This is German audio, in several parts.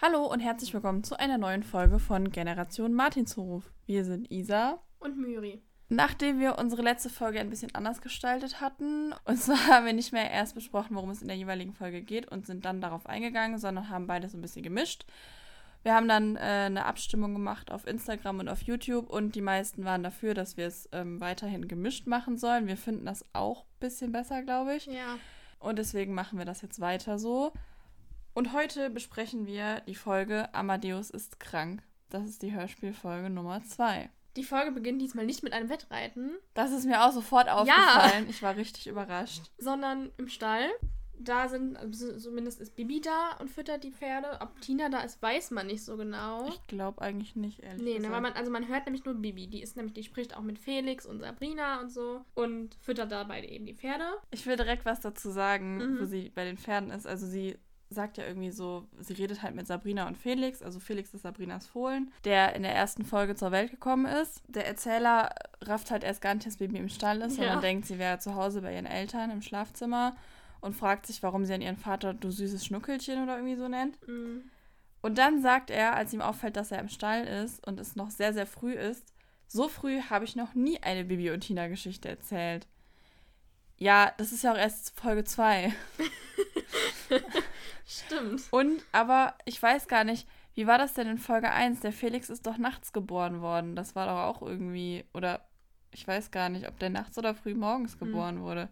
Hallo und herzlich willkommen zu einer neuen Folge von Generation Martinshof. Wir sind Isa und Myri. Nachdem wir unsere letzte Folge ein bisschen anders gestaltet hatten, und zwar haben wir nicht mehr erst besprochen, worum es in der jeweiligen Folge geht und sind dann darauf eingegangen, sondern haben beides ein bisschen gemischt. Wir haben dann äh, eine Abstimmung gemacht auf Instagram und auf YouTube und die meisten waren dafür, dass wir es ähm, weiterhin gemischt machen sollen. Wir finden das auch ein bisschen besser, glaube ich. Ja. Und deswegen machen wir das jetzt weiter so. Und heute besprechen wir die Folge Amadeus ist krank. Das ist die Hörspielfolge Nummer 2. Die Folge beginnt diesmal nicht mit einem Wettreiten. Das ist mir auch sofort aufgefallen. Ja. Ich war richtig überrascht. Sondern im Stall. Da sind, also zumindest ist Bibi da und füttert die Pferde. Ob Tina da ist, weiß man nicht so genau. Ich glaube eigentlich nicht, ehrlich nee, ne, gesagt. Nee, man, also man hört nämlich nur Bibi. Die ist nämlich, die spricht auch mit Felix und Sabrina und so und füttert dabei eben die Pferde. Ich will direkt was dazu sagen, mhm. wo sie bei den Pferden ist. Also sie sagt ja irgendwie so, sie redet halt mit Sabrina und Felix, also Felix ist Sabrinas Fohlen, der in der ersten Folge zur Welt gekommen ist. Der Erzähler rafft halt erst gar nicht, dass Baby im Stall ist, ja. sondern denkt, sie wäre zu Hause bei ihren Eltern im Schlafzimmer und fragt sich, warum sie an ihren Vater du süßes Schnuckelchen oder irgendwie so nennt. Mhm. Und dann sagt er, als ihm auffällt, dass er im Stall ist und es noch sehr, sehr früh ist, so früh habe ich noch nie eine Bibi und Tina Geschichte erzählt. Ja, das ist ja auch erst Folge 2. Stimmt. Und, aber ich weiß gar nicht, wie war das denn in Folge 1? Der Felix ist doch nachts geboren worden. Das war doch auch irgendwie, oder ich weiß gar nicht, ob der nachts oder früh morgens hm. geboren hm. wurde.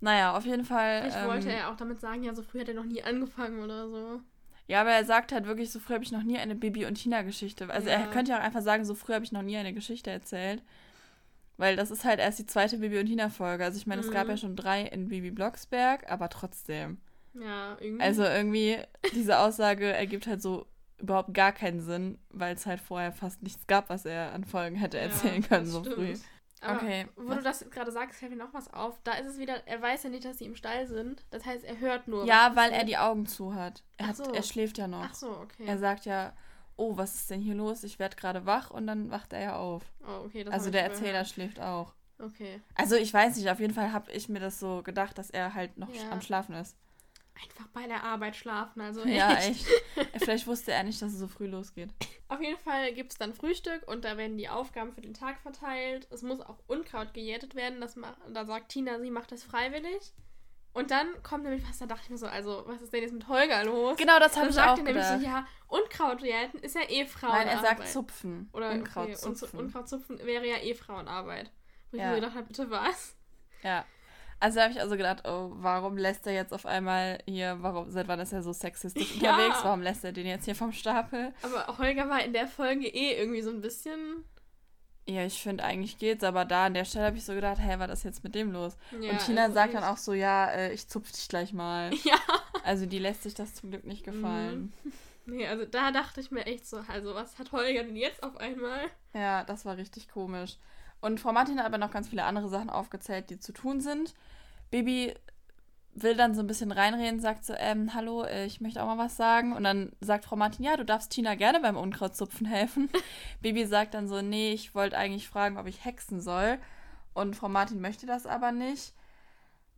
Naja, auf jeden Fall. Ich ähm, wollte er auch damit sagen, ja, so früh hat er noch nie angefangen oder so. Ja, aber er sagt halt wirklich, so früh habe ich noch nie eine Bibi- und Tina-Geschichte. Also ja. er könnte ja auch einfach sagen, so früh habe ich noch nie eine Geschichte erzählt. Weil das ist halt erst die zweite Bibi und Tina-Folge. Also ich meine, mhm. es gab ja mhm. schon drei in Bibi Blocksberg, aber trotzdem. Ja, irgendwie. Also irgendwie, diese Aussage ergibt halt so überhaupt gar keinen Sinn, weil es halt vorher fast nichts gab, was er an Folgen hätte erzählen ja, können, so stimmt. früh. Aber okay. Wo was? du das gerade sagst, fällt mir noch was auf. Da ist es wieder, er weiß ja nicht, dass sie im Stall sind. Das heißt, er hört nur. Ja, weil er die Augen zu hat. Er, hat, so. er schläft ja noch. Ach so, okay. Er sagt ja, oh, was ist denn hier los? Ich werde gerade wach und dann wacht er ja auf. Oh, okay. Das also der Erzähler gehört. schläft auch. Okay. Also ich weiß nicht, auf jeden Fall habe ich mir das so gedacht, dass er halt noch ja. am Schlafen ist. Einfach bei der Arbeit schlafen, also echt. Ja, echt. Vielleicht wusste er nicht, dass es so früh losgeht. Auf jeden Fall gibt es dann Frühstück und da werden die Aufgaben für den Tag verteilt. Es muss auch Unkraut gejätet werden. Das da sagt Tina, sie macht das freiwillig. Und dann kommt nämlich was, da dachte ich mir so, also, was ist denn jetzt mit Holger los? Genau, das habe ich auch nämlich so, ja, Unkraut jäten ist ja eh Frauenarbeit. Nein, er sagt zupfen. Oder Unkraut okay, zupfen. Unkraut zupfen wäre ja eh Frauenarbeit. Wo ja. ich mir gedacht habe, bitte was? Ja. Also habe ich also gedacht, oh, warum lässt er jetzt auf einmal hier, warum, seit wann ist er so sexistisch ja. unterwegs? Warum lässt er den jetzt hier vom Stapel? Aber Holger war in der Folge eh irgendwie so ein bisschen ja, ich finde, eigentlich geht's, aber da an der Stelle habe ich so gedacht, hey, was ist jetzt mit dem los? Ja, und Tina also sagt dann auch so, ja, äh, ich zupf dich gleich mal. Ja. Also die lässt sich das zum Glück nicht gefallen. Mhm. Nee, also da dachte ich mir echt so, also was hat Holger denn jetzt auf einmal? Ja, das war richtig komisch. Und Frau Martin hat aber noch ganz viele andere Sachen aufgezählt, die zu tun sind. Baby will dann so ein bisschen reinreden, sagt so, ähm, hallo, äh, ich möchte auch mal was sagen. Und dann sagt Frau Martin, ja, du darfst Tina gerne beim Unkrautzupfen helfen. Baby sagt dann so, nee, ich wollte eigentlich fragen, ob ich hexen soll. Und Frau Martin möchte das aber nicht.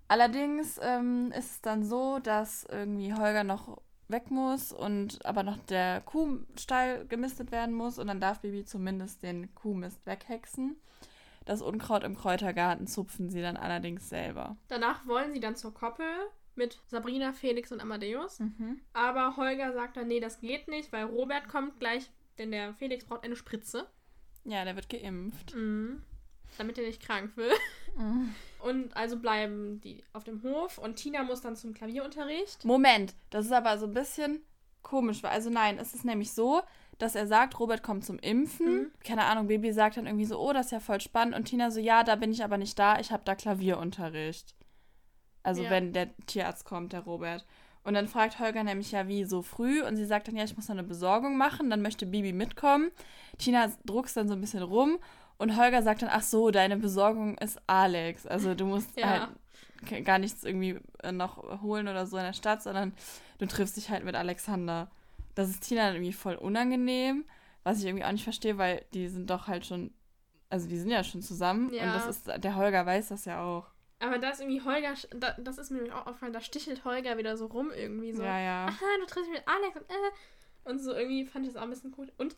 Allerdings ähm, ist es dann so, dass irgendwie Holger noch weg muss und aber noch der Kuhstall gemistet werden muss und dann darf Baby zumindest den Kuhmist weghexen. Das Unkraut im Kräutergarten zupfen sie dann allerdings selber. Danach wollen sie dann zur Koppel mit Sabrina, Felix und Amadeus. Mhm. Aber Holger sagt dann, nee, das geht nicht, weil Robert kommt gleich, denn der Felix braucht eine Spritze. Ja, der wird geimpft. Mhm. Damit er nicht krank wird. Mhm. Und also bleiben die auf dem Hof und Tina muss dann zum Klavierunterricht. Moment, das ist aber so ein bisschen komisch. Also nein, es ist nämlich so, dass er sagt, Robert kommt zum Impfen. Mhm. Keine Ahnung, Baby sagt dann irgendwie so, oh, das ist ja voll spannend. Und Tina so, ja, da bin ich aber nicht da, ich habe da Klavierunterricht. Also ja. wenn der Tierarzt kommt, der Robert. Und dann fragt Holger nämlich ja, wie so früh. Und sie sagt dann, ja, ich muss noch eine Besorgung machen. Dann möchte Bibi mitkommen. Tina druckst dann so ein bisschen rum. Und Holger sagt dann, ach so, deine Besorgung ist Alex. Also du musst ja. halt gar nichts irgendwie äh, noch holen oder so in der Stadt, sondern du triffst dich halt mit Alexander das ist Tina dann irgendwie voll unangenehm, was ich irgendwie auch nicht verstehe, weil die sind doch halt schon, also die sind ja schon zusammen ja. und das ist, der Holger weiß das ja auch. Aber da ist irgendwie Holger, das ist mir auch aufgefallen, da stichelt Holger wieder so rum irgendwie so. Ja, ja. Aha, du triffst mich mit Alex und äh. Und so irgendwie fand ich das auch ein bisschen cool. Und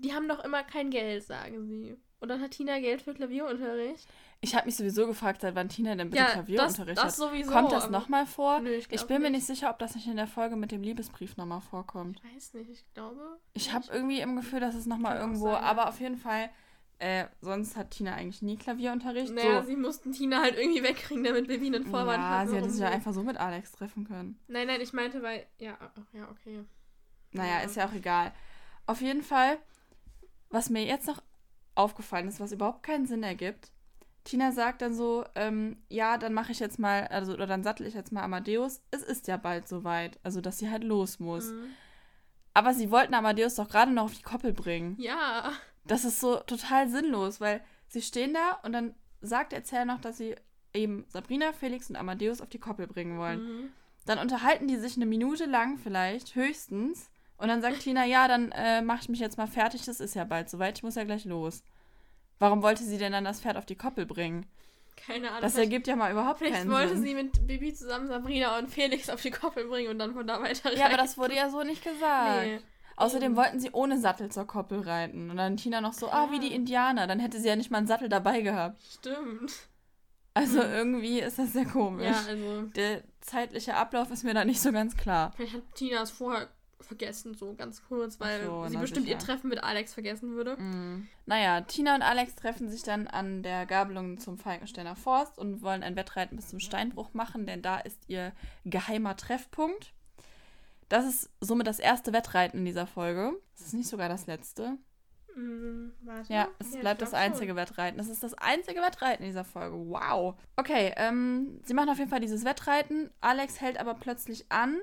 die haben doch immer kein Geld, sagen sie. Und dann hat Tina Geld für Klavierunterricht. Ich habe mich sowieso gefragt, seit wann Tina denn bitte Ja, Klavierunterricht das- hat. das sowieso, Kommt das nochmal vor? Nö, ich ich bin mir nicht. sicher, ob das nicht in der Folge mit dem Liebesbrief nochmal vorkommt. Ich weiß nicht, ich glaube. Ich habe irgendwie im Gefühl, dass es nochmal irgendwo, ja. aber auf jeden Fall, äh, sonst hat Tina eigentlich nie Klavierunterricht. Naja, so. sie mussten Tina halt irgendwie wegkriegen, damit Bibi einen Vorwand ja, hat. sie hätte warum sich ja einfach so mit Alex treffen können. Nein, nein, ich meinte, weil. Ja, ja, okay. Naja, Ja. ist ja auch egal. Auf jeden Fall, was mir jetzt noch aufgefallen ist, was überhaupt keinen Sinn ergibt. Tina sagt dann so, ähm, ja, dann mache ich jetzt mal, also oder dann sattel ich jetzt mal Amadeus. Es ist ja bald soweit, also dass sie halt los muss. Mhm. Aber sie wollten Amadeus doch gerade noch auf die Koppel bringen. Ja. Das ist so total sinnlos, weil sie stehen da und dann sagt der Erzähler noch, dass sie eben Sabrina, Felix und Amadeus auf die Koppel bringen wollen. Mhm. Dann unterhalten die sich eine Minute lang vielleicht, höchstens. Und dann sagt Tina, ja, dann äh, mache ich mich jetzt mal fertig, das ist ja bald soweit, ich muss ja gleich los. Warum wollte sie denn dann das Pferd auf die Koppel bringen? Keine Ahnung. Das vielleicht- ergibt ja mal überhaupt Vielleicht keinen wollte Sinn. sie mit Bibi zusammen Sabrina und Felix auf die Koppel bringen und dann von da weiter ja, aber das wurde ja so nicht gesagt. Nee. Außerdem eben. wollten sie ohne Sattel zur Koppel reiten. Und dann Tina noch so, ah, wie die Indianer. Dann hätte sie ja nicht mal einen Sattel dabei gehabt. Stimmt. Also Hm. irgendwie ist das sehr komisch. Ja, also. Der zeitliche Ablauf ist mir da nicht so ganz klar. Vielleicht hat Tina es vorher vergessen, so ganz kurz, weil so, sie bestimmt ihr sicher. Treffen mit Alex vergessen würde. Mm. Naja, Tina und Alex treffen sich dann an der Gabelung zum Falkensteiner Forst und wollen ein Wettreiten bis zum Steinbruch machen, denn da ist ihr geheimer Treffpunkt. Das ist somit das erste Wettreiten in dieser Folge. Es ist nicht sogar das letzte. Hm, warte. Ja, es ich bleibt das glaub schon. einzige Wettreiten. Das ist das einzige Wettreiten in dieser Folge. Wow. Okay, ähm, sie machen auf jeden Fall dieses Wettreiten. Alex hält aber plötzlich an,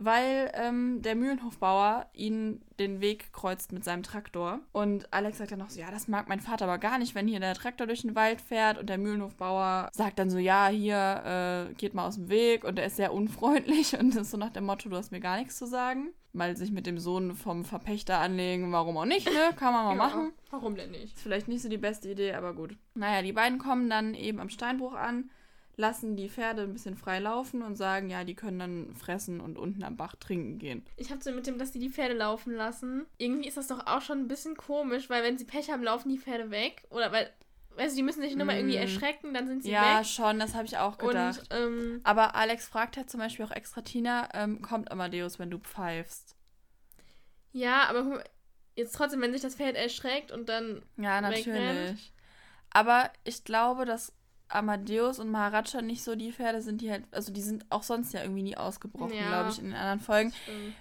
weil ähm, der Mühlenhofbauer ihnen den Weg kreuzt mit seinem Traktor. Und Alex sagt dann noch so, ja, das mag mein Vater aber gar nicht, wenn hier der Traktor durch den Wald fährt. Und der Mühlenhofbauer sagt dann so, ja, hier, äh, geht mal aus dem Weg. Und er ist sehr unfreundlich und ist so nach dem Motto, du hast mir gar nichts zu sagen. Mal sich mit dem Sohn vom Verpächter anlegen, warum auch nicht, ne? Kann man mal Ja, machen. Warum denn nicht? Ist vielleicht nicht so die beste Idee, aber gut. Naja, die beiden kommen dann eben am Steinbruch an, lassen die Pferde ein bisschen frei laufen und sagen, ja, die können dann fressen und unten am Bach trinken gehen. Ich habe so mit dem, dass die die Pferde laufen lassen. Irgendwie ist das doch auch schon ein bisschen komisch, weil wenn sie Pech haben, laufen die Pferde weg. Oder weil, du, die müssen sich nur mal irgendwie Mm. erschrecken, dann sind sie ja, weg. schon, das habe ich auch gedacht. Und ähm, aber Alex fragt halt zum Beispiel auch extra Tina, ähm, kommt Amadeus, wenn du pfeifst? ja, aber jetzt trotzdem, wenn sich das Pferd erschreckt und dann. Ja, Wegrennt. natürlich. Aber ich glaube, dass Amadeus und Maharaja nicht so die Pferde sind, die halt, also die sind auch sonst ja irgendwie nie ausgebrochen, Ja. glaube ich, in den anderen Folgen.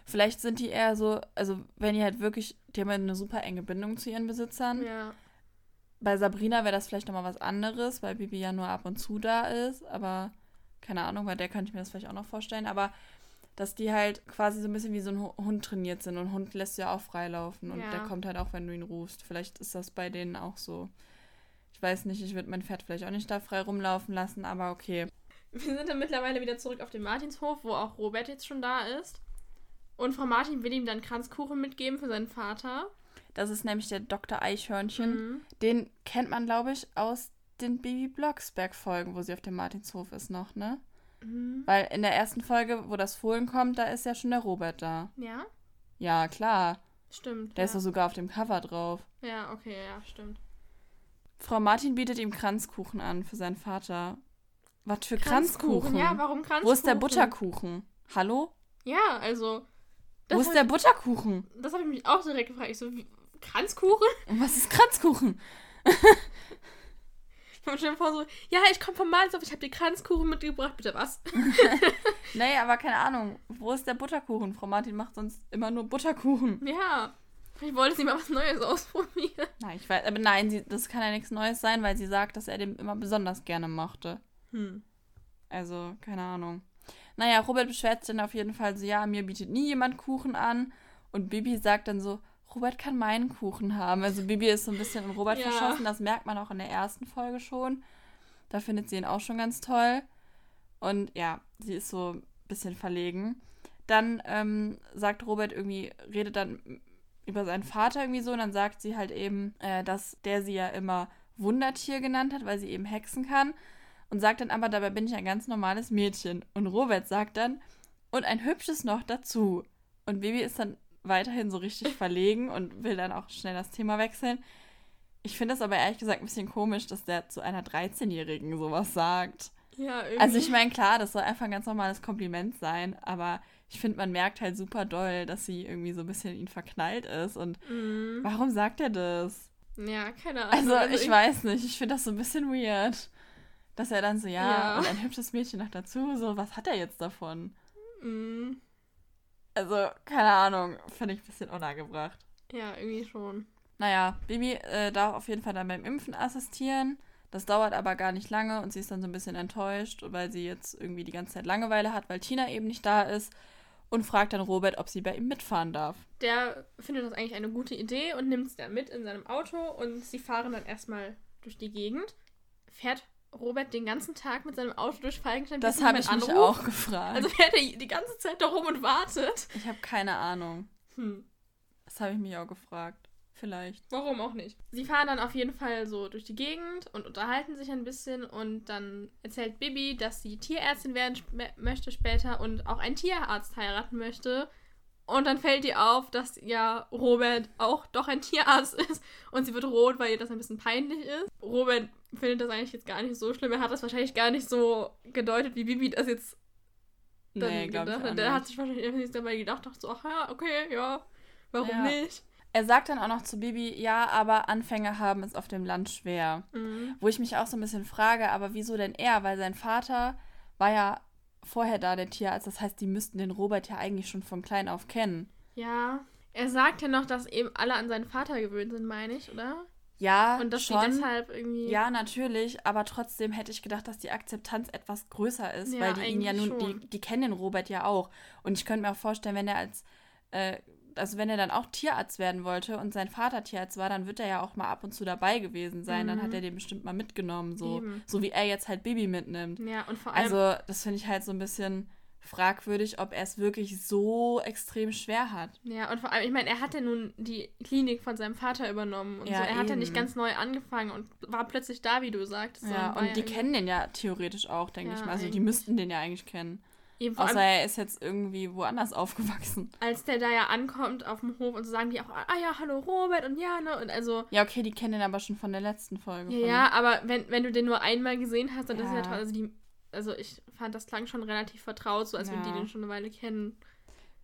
Vielleicht sind die eher so, also wenn die halt wirklich, die haben ja eine super enge Bindung zu ihren Besitzern. Ja. Bei Sabrina wäre das vielleicht nochmal was anderes, weil Bibi ja nur ab und zu da ist, aber keine Ahnung, bei der könnte ich mir das vielleicht auch noch vorstellen, aber dass die halt quasi so ein bisschen wie so ein Hu- Hund trainiert sind und ein Hund lässt ja auch freilaufen und Ja. der kommt halt auch, wenn du ihn rufst. Vielleicht ist das bei denen auch so. Ich weiß nicht, ich würde mein Pferd vielleicht auch nicht da frei rumlaufen lassen, aber okay. Wir sind dann mittlerweile wieder zurück auf dem Martinshof, wo auch Robert jetzt schon da ist. Und Frau Martin will ihm dann Kranzkuchen mitgeben für seinen Vater. Das ist nämlich der Dr. Eichhörnchen. Mhm. Den kennt man, glaube ich, aus den Bibi Blocksberg-Folgen, wo sie auf dem Martinshof ist noch, ne? Mhm. Weil in der ersten Folge, wo das Fohlen kommt, da ist ja schon der Robert da. Ja, Ja, klar. stimmt. Der ja. ist doch sogar auf dem Cover drauf. ja, okay, ja, stimmt. Frau Martin bietet ihm Kranzkuchen an für seinen Vater. Was für Kranzkuchen? Ja, warum Kranzkuchen? Wo ist der Butterkuchen? Hallo? Ja, also. Wo ist der ich- Butterkuchen? Das habe ich mich auch direkt gefragt. Ich so, wie, Kranzkuchen? Und was ist Kranzkuchen? Und stell dir vor so, ja, ich komme vom Malshof, ich habe dir Kranzkuchen mitgebracht. Bitte was? Nee, aber keine Ahnung. Wo ist der Butterkuchen? Frau Martin macht sonst immer nur Butterkuchen. Ja. Ich wollte sie mal was Neues ausprobieren. Nein, ich weiß, aber nein, sie, das kann ja nichts Neues sein, weil sie sagt, dass er den immer besonders gerne mochte. Hm. Also, keine Ahnung. Naja, Robert beschwert sich dann auf jeden Fall so, ja, mir bietet nie jemand Kuchen an. Und Bibi sagt dann so, Robert kann meinen Kuchen haben. Also Bibi ist so ein bisschen in Robert Ja. verschossen, das merkt man auch in der ersten Folge schon. Da findet sie ihn auch schon ganz toll. Und ja, sie ist so ein bisschen verlegen. Dann ähm, sagt Robert irgendwie, redet dann über seinen Vater irgendwie so und dann sagt sie halt eben, äh, dass der sie ja immer Wundertier genannt hat, weil sie eben hexen kann. Und sagt dann aber, dabei bin ich ein ganz normales Mädchen. Und Robert sagt dann, und ein hübsches noch dazu. Und Bibi ist dann weiterhin so richtig verlegen und will dann auch schnell das Thema wechseln. Ich finde das aber ehrlich gesagt ein bisschen komisch, dass der zu einer 13-Jährigen sowas sagt. Ja, irgendwie. Also ich meine, klar, das soll einfach ein ganz normales Kompliment sein, aber ich finde, man merkt halt super doll, dass sie irgendwie so ein bisschen in ihn verknallt ist. Und Mhm. warum sagt er das? Ja, keine Ahnung. Also, ich weiß nicht, ich finde das so ein bisschen weird. Dass er dann so, ja, Ja. und ein hübsches Mädchen noch dazu, so, was hat er jetzt davon? Mhm. Also, keine Ahnung, finde ich ein bisschen unangebracht. Ja, irgendwie schon. Naja, Bibi äh, darf auf jeden Fall dann beim Impfen assistieren. Das dauert aber gar nicht lange und sie ist dann so ein bisschen enttäuscht, weil sie jetzt irgendwie die ganze Zeit Langeweile hat, weil Tina eben nicht da ist und fragt dann Robert, ob sie bei ihm mitfahren darf. Der findet das eigentlich eine gute Idee und nimmt es dann mit in seinem Auto und sie fahren dann erstmal durch die Gegend. Fährt Robert den ganzen Tag mit seinem Auto durch Falkenstein? Das habe ich jemand mich auch gefragt. Also fährt er die ganze Zeit da rum und wartet. ich habe keine Ahnung. Hm. Das habe ich mich auch gefragt. Vielleicht. Warum auch nicht? Sie fahren dann auf jeden Fall so durch die Gegend und unterhalten sich ein bisschen und dann erzählt Bibi, dass sie Tierärztin werden sp möchte später und auch einen Tierarzt heiraten möchte. Und dann fällt ihr auf, dass ja Robert auch doch ein Tierarzt ist und sie wird rot, weil ihr das ein bisschen peinlich ist. Robert findet das eigentlich jetzt gar nicht so schlimm. Er hat das wahrscheinlich gar nicht so gedeutet, wie Bibi das jetzt dann Nee, gedacht hat. Der hat sich wahrscheinlich dabei gedacht, dachte so, ach ja, okay, ja, warum Ja. nicht? Er sagt dann auch noch zu Bibi, ja, aber Anfänger haben es auf dem Land schwer. Mhm. Wo ich mich auch so ein bisschen frage, aber wieso denn er? Weil sein Vater war ja vorher da, der Tierarzt. Das heißt, die müssten den Robert ja eigentlich schon von klein auf kennen. Ja. Er sagt ja noch, dass eben alle an seinen Vater gewöhnt sind, meine ich, oder? Ja, Und dass schon. deshalb irgendwie. Ja, natürlich, aber trotzdem hätte ich gedacht, dass die Akzeptanz etwas größer ist, Ja, weil die ihn ja nun, die, die kennen den Robert ja auch. Und ich könnte mir auch vorstellen, wenn er als, äh, also wenn er dann auch Tierarzt werden wollte und sein Vater Tierarzt war, dann wird er ja auch mal ab und zu dabei gewesen sein. Dann hat Mhm. er den bestimmt mal mitgenommen, so, Eben. so wie er jetzt halt Bibi mitnimmt. Ja, und vor allem. Also, das finde ich halt so ein bisschen fragwürdig, ob er es wirklich so extrem schwer hat. ja, und vor allem, ich meine, er hat ja nun die Klinik von seinem Vater übernommen und Ja, so. Er hat ja nicht eben. ganz neu angefangen und war plötzlich da, wie du sagtest. Ja, und die kennen den ja theoretisch auch, denke Ja, ich mal. Also, die eigentlich. müssten den ja eigentlich kennen. Eben Außer er ist jetzt irgendwie woanders aufgewachsen. als der da ja ankommt auf dem Hof und so sagen die auch, ah ja, hallo Robert und ja, ne? Und also. Ja, okay, die kennen den aber schon von der letzten Folge. Ja, ja, aber wenn, wenn du den nur einmal gesehen hast, dann ist es ja Ja. toll. Also, die, also ich fand, das klang schon relativ vertraut, so als würden die Ja. den schon eine Weile kennen.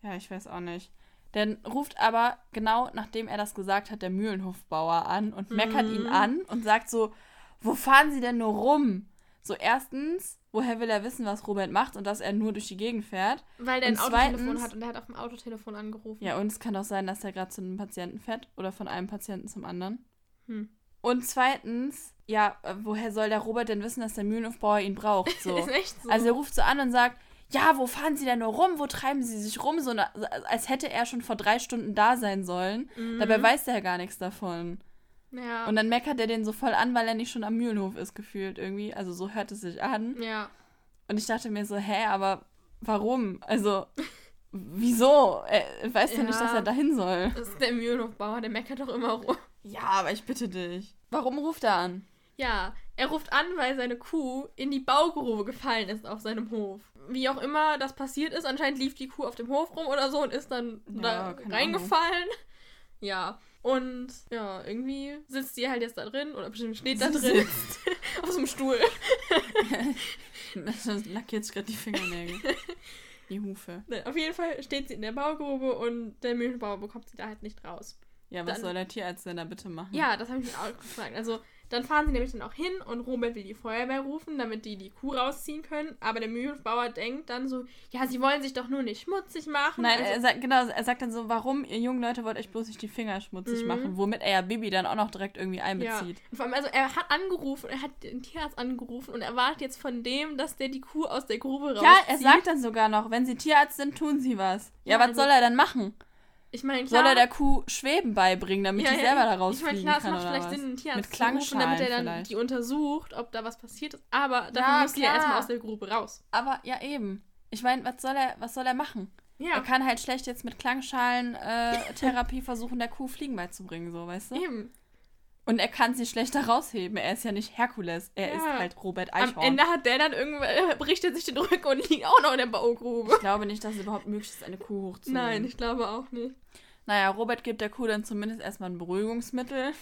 Ja, ich weiß auch nicht. Dann ruft aber genau nachdem er das gesagt hat, der Mühlenhofbauer an und meckert ihn Mhm. an und sagt so: Wo fahren Sie denn nur rum? So, erstens, woher will er wissen, was Robert macht und dass er nur durch die Gegend fährt? Weil Und ein Autotelefon hat und der hat auf dem Autotelefon angerufen. Ja, und es kann auch sein, dass er gerade zu einem Patienten fährt oder von einem Patienten zum anderen. Hm. Und zweitens, ja, äh, woher soll der Robert denn wissen, dass der Mühlenhofbauer ihn braucht? So. Ist echt so. Also er ruft so an und sagt, ja, wo fahren Sie denn nur rum? Wo treiben Sie sich rum? So, als hätte er schon vor drei Stunden da sein sollen. Mhm. Dabei weiß er ja gar nichts davon. Ja. Und dann meckert er den so voll an, weil er nicht schon am Mühlenhof ist, gefühlt irgendwie. Also so hört es sich an. ja. Und ich dachte mir so, hä, aber warum? Also, wieso? Er weiß ja, Ja. nicht, dass er dahin soll. Das ist der Mühlenhofbauer, der meckert doch immer rum. Ja, aber ich bitte dich. Warum ruft er an? Ja, er ruft an, weil seine Kuh in die Baugrube gefallen ist auf seinem Hof. Wie auch immer das passiert ist, anscheinend lief die Kuh auf dem Hof rum oder so und ist dann Ja, da reingefallen. Ja. Und ja, irgendwie sitzt sie halt jetzt da drin oder bestimmt steht da drin auf so einem Stuhl. Das lackiert sich gerade die Fingernägel. Die Hufe. Ne, Auf jeden Fall steht sie in der Baugrube und der Mühlenbauer bekommt sie da halt nicht raus. Ja, was Dann- soll der Tierarzt denn da bitte machen? Ja, das habe ich mich auch gefragt. Also, dann fahren sie nämlich dann auch hin und Robert will die Feuerwehr rufen, damit die die Kuh rausziehen können. Aber der Mühlenbauer denkt dann so, ja, sie wollen sich doch nur nicht schmutzig machen. Nein, also, er sagt, genau, er sagt dann so, warum ihr jungen Leute wollt euch bloß nicht die Finger schmutzig Mhm. machen, womit er ja Bibi dann auch noch direkt irgendwie ja. einbezieht. Und vor allem, also er hat angerufen, er hat den Tierarzt angerufen und erwartet jetzt von dem, dass der die Kuh aus der Grube rauszieht. Ja, er sagt dann sogar noch, wenn sie Tierarzt sind, tun sie was. Ja, Ja, was also- soll er dann machen? Ich meine, Soll klar, er der Kuh Schweben beibringen, damit ja, die ja, selber da Ich rausfliegen meine, klar, es kann macht vielleicht was? Sinn, einen Tierarzt Mit zu rufen, damit er dann vielleicht. die untersucht, ob da was passiert ist. Aber dafür Ja, muss sie ja erstmal aus der Grube raus. Aber ja, eben. Ich meine, was soll er, was soll er machen? Ja, Er kann halt schlecht jetzt mit Klangschalen äh, Therapie versuchen, der Kuh Fliegen beizubringen, so, weißt du? eben. Und er kann sie schlechter rausheben. Er ist ja nicht Herkules. Er Ja. ist halt Robert Am Eichhorn. Ende hat der dann irgendwann, äh, bricht er sich den Rücken und liegt auch noch in der Baugrube. ich glaube nicht, dass es überhaupt möglich ist, eine Kuh hochzunehmen. Nein, ich glaube auch nicht. Naja, Robert gibt der Kuh dann zumindest erstmal ein Beruhigungsmittel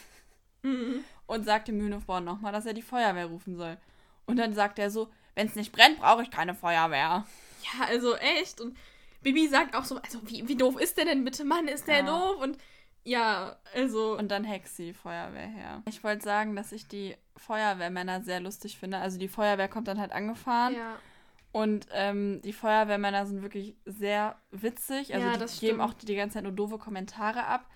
Mhm. und sagt dem Mühlenhofbauer nochmal, dass er die Feuerwehr rufen soll. Und dann sagt er so, wenn es nicht brennt, brauche ich keine Feuerwehr. Ja, also echt. Und Bibi sagt auch so, also wie, wie doof ist der denn bitte, Mann, ist der Ja. doof? Und ja, also. Und dann hext sie die Feuerwehr her. Ich wollte sagen, dass ich die Feuerwehrmänner sehr lustig finde. Also die Feuerwehr kommt dann halt angefahren ja. und ähm, die Feuerwehrmänner sind wirklich sehr witzig. Also Ja, die geben auch die ganze Zeit nur doofe Kommentare ab.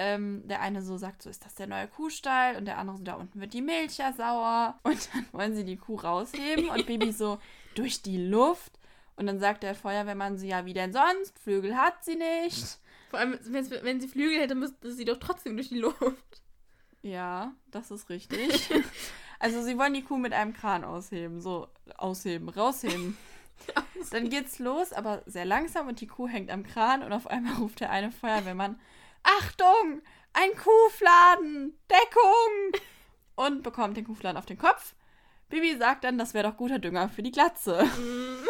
Ähm, der eine so sagt, so ist das der neue Kuhstall und der andere so, da unten wird die Milch ja sauer. Und dann wollen sie die Kuh rausheben und Bibi so durch die Luft. Und dann sagt der Feuerwehrmann so, ja, wie denn sonst? Flügel hat sie nicht. Vor allem, wenn sie Flügel hätte, müsste sie doch trotzdem durch die Luft. Ja, das ist richtig. also sie wollen die Kuh mit einem Kran ausheben. So, ausheben, rausheben. Dann geht's los, aber sehr langsam und die Kuh hängt am Kran und auf einmal ruft der eine Feuerwehrmann, Achtung, ein Kuhfladen, Deckung! Und bekommt den Kuhfladen auf den Kopf. Bibi sagt dann, das wäre doch guter Dünger für die Glatze. Mm.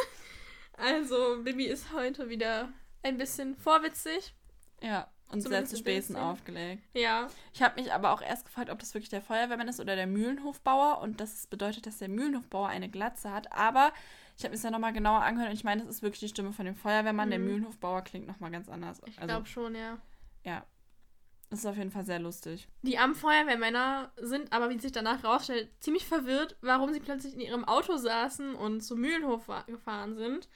Also, Bibi ist heute wieder ein bisschen vorwitzig. Ja, und der Späßen Szene. aufgelegt. Ja. Ich habe mich aber auch erst gefragt, ob das wirklich der Feuerwehrmann ist oder der Mühlenhofbauer und das bedeutet, dass der Mühlenhofbauer eine Glatze hat. Aber ich habe mir das ja nochmal genauer angehört und ich meine, das ist wirklich die Stimme von dem Feuerwehrmann. Der Mhm. Mühlenhofbauer klingt nochmal ganz anders. Ich Also, glaube schon, ja. ja. Das ist auf jeden Fall sehr lustig. Die armen Feuerwehrmänner sind aber, wie sich danach rausstellt, ziemlich verwirrt, warum sie plötzlich in ihrem Auto saßen und zum Mühlenhof gefahren sind.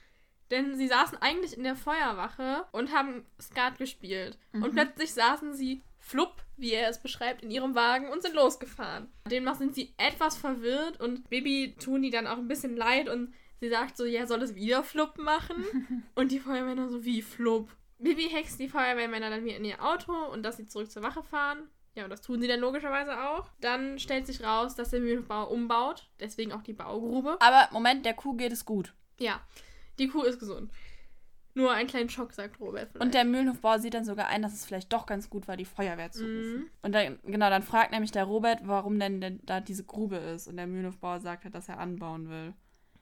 Denn sie saßen eigentlich in der Feuerwache und haben Skat gespielt. Und plötzlich saßen sie flupp, wie er es beschreibt, in ihrem Wagen und sind losgefahren. Demnach sind sie etwas verwirrt und Bibi tun die dann auch ein bisschen leid und sie sagt so, ja, soll es wieder flupp machen? und die Feuerwehrmänner so, wie flupp? Bibi hext die Feuerwehrmänner dann wieder in ihr Auto und dass sie zurück zur Wache fahren. Ja, und das tun sie dann logischerweise auch. Dann stellt sich raus, dass der Mühlenbauer umbaut, deswegen auch die Baugrube. Aber Moment, der Kuh geht es gut. Ja, die Kuh ist gesund. Nur einen kleinen Schock, sagt Robert. Vielleicht. Und der Mühlenhofbauer sieht dann sogar ein, dass es vielleicht doch ganz gut war, die Feuerwehr zu rufen. Mhm. Und dann, genau, dann fragt nämlich der Robert, warum denn, denn da diese Grube ist. Und der Mühlenhofbauer sagt halt, dass er anbauen will.